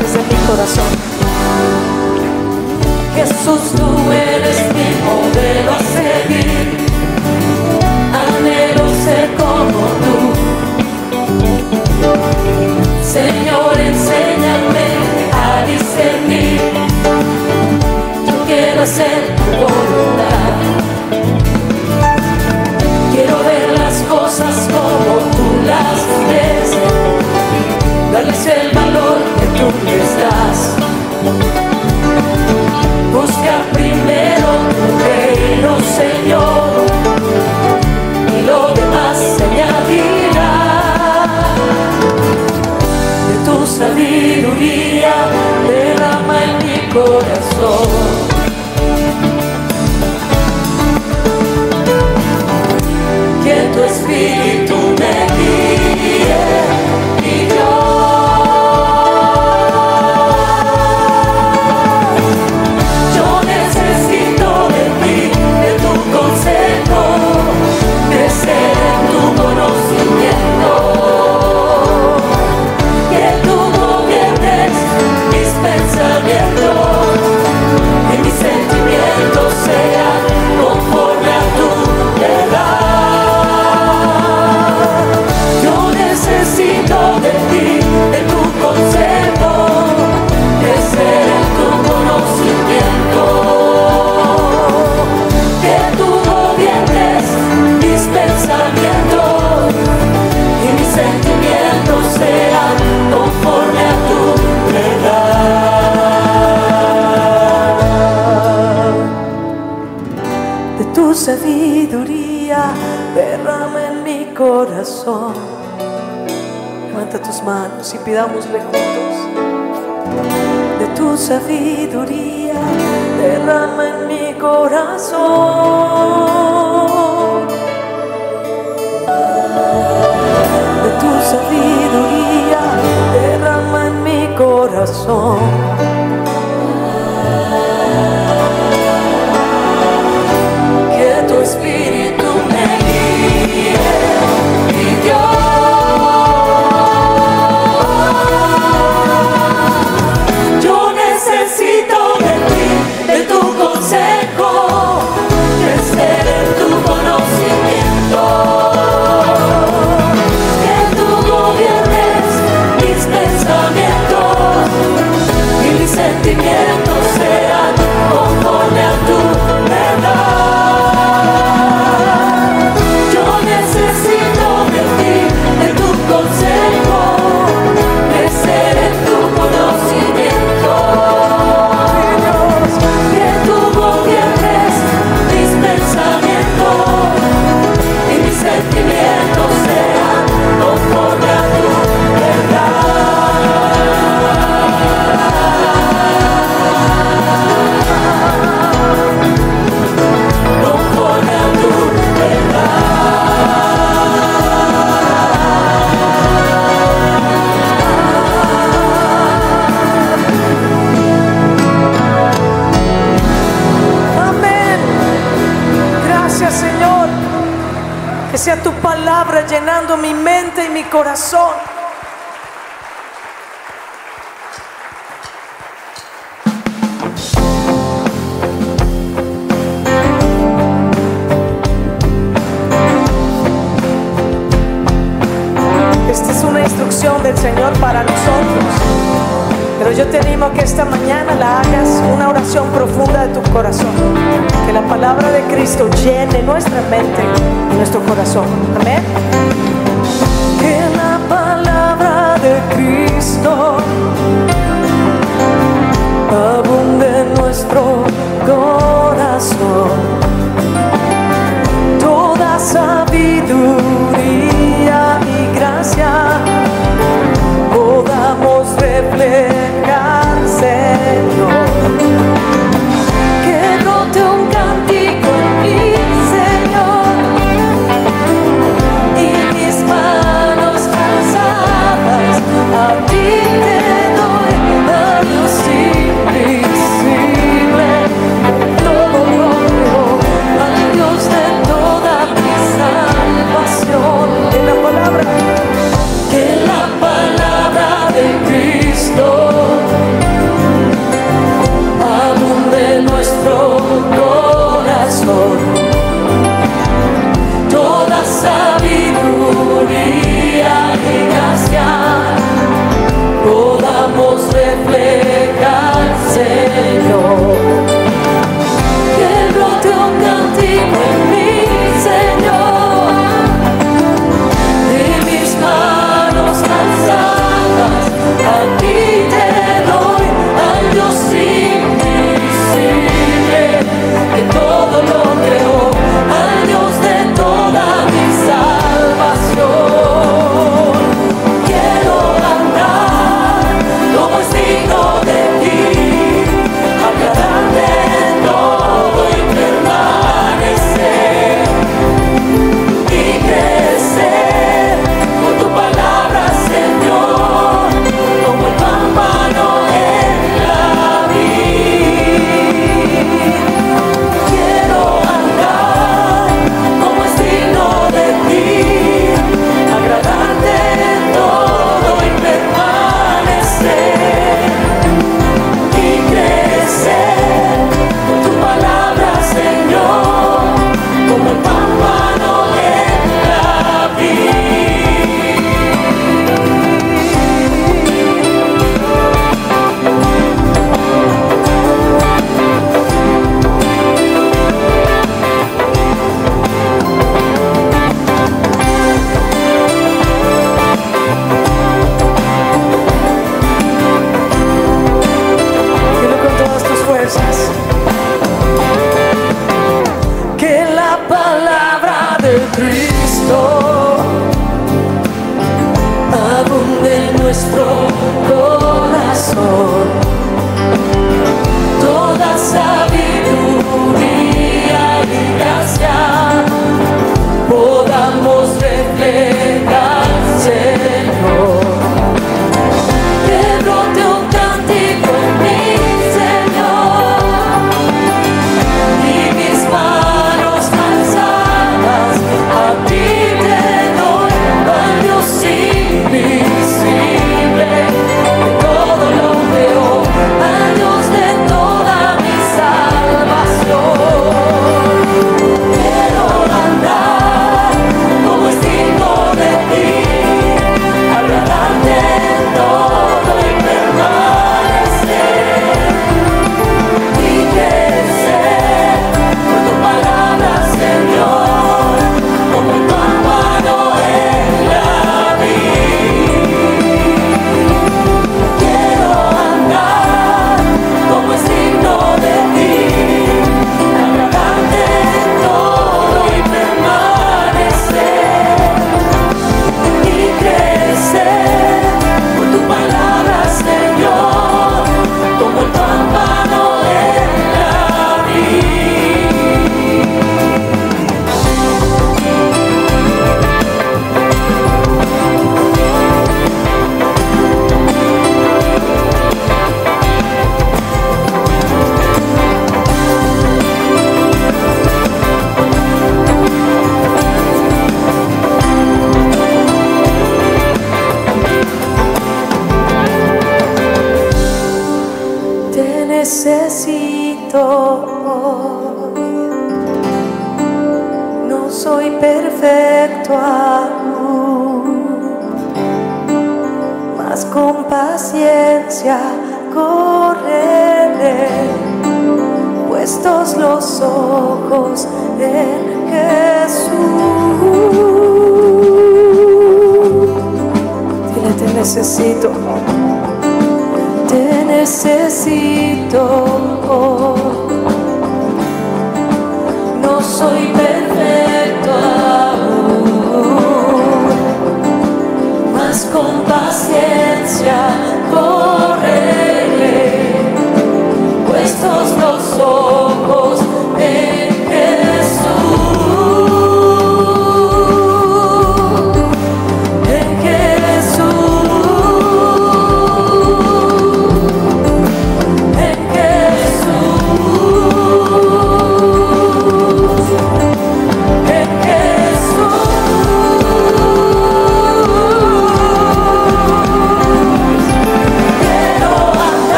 Desde mi corazón. Jesús, tú eres mi modelo a seguir. Anhelo ser como tú. Señor, enséñame a discernir. Yo quiero hacer tu voluntad. Quiero ver las cosas como tú las ves. Darles el valor tú les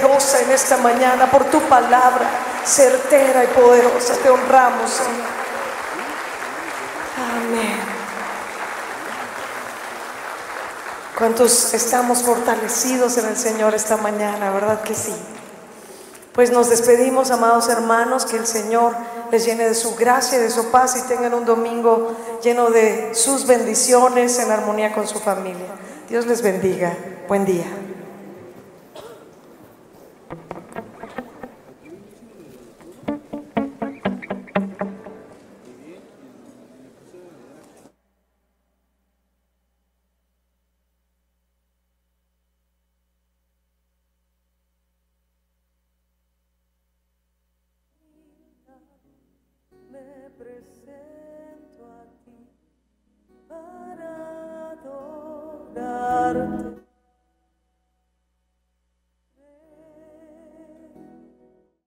poderosa en esta mañana, por tu palabra certera y poderosa. Te honramos Señor. Amén. ¿Cuántos estamos fortalecidos en el Señor esta mañana? ¿Verdad que sí? Pues nos despedimos, amados hermanos, que el Señor les llene de su gracia y de su paz y tengan un domingo lleno de sus bendiciones en armonía con su familia. Dios les bendiga. Buen día.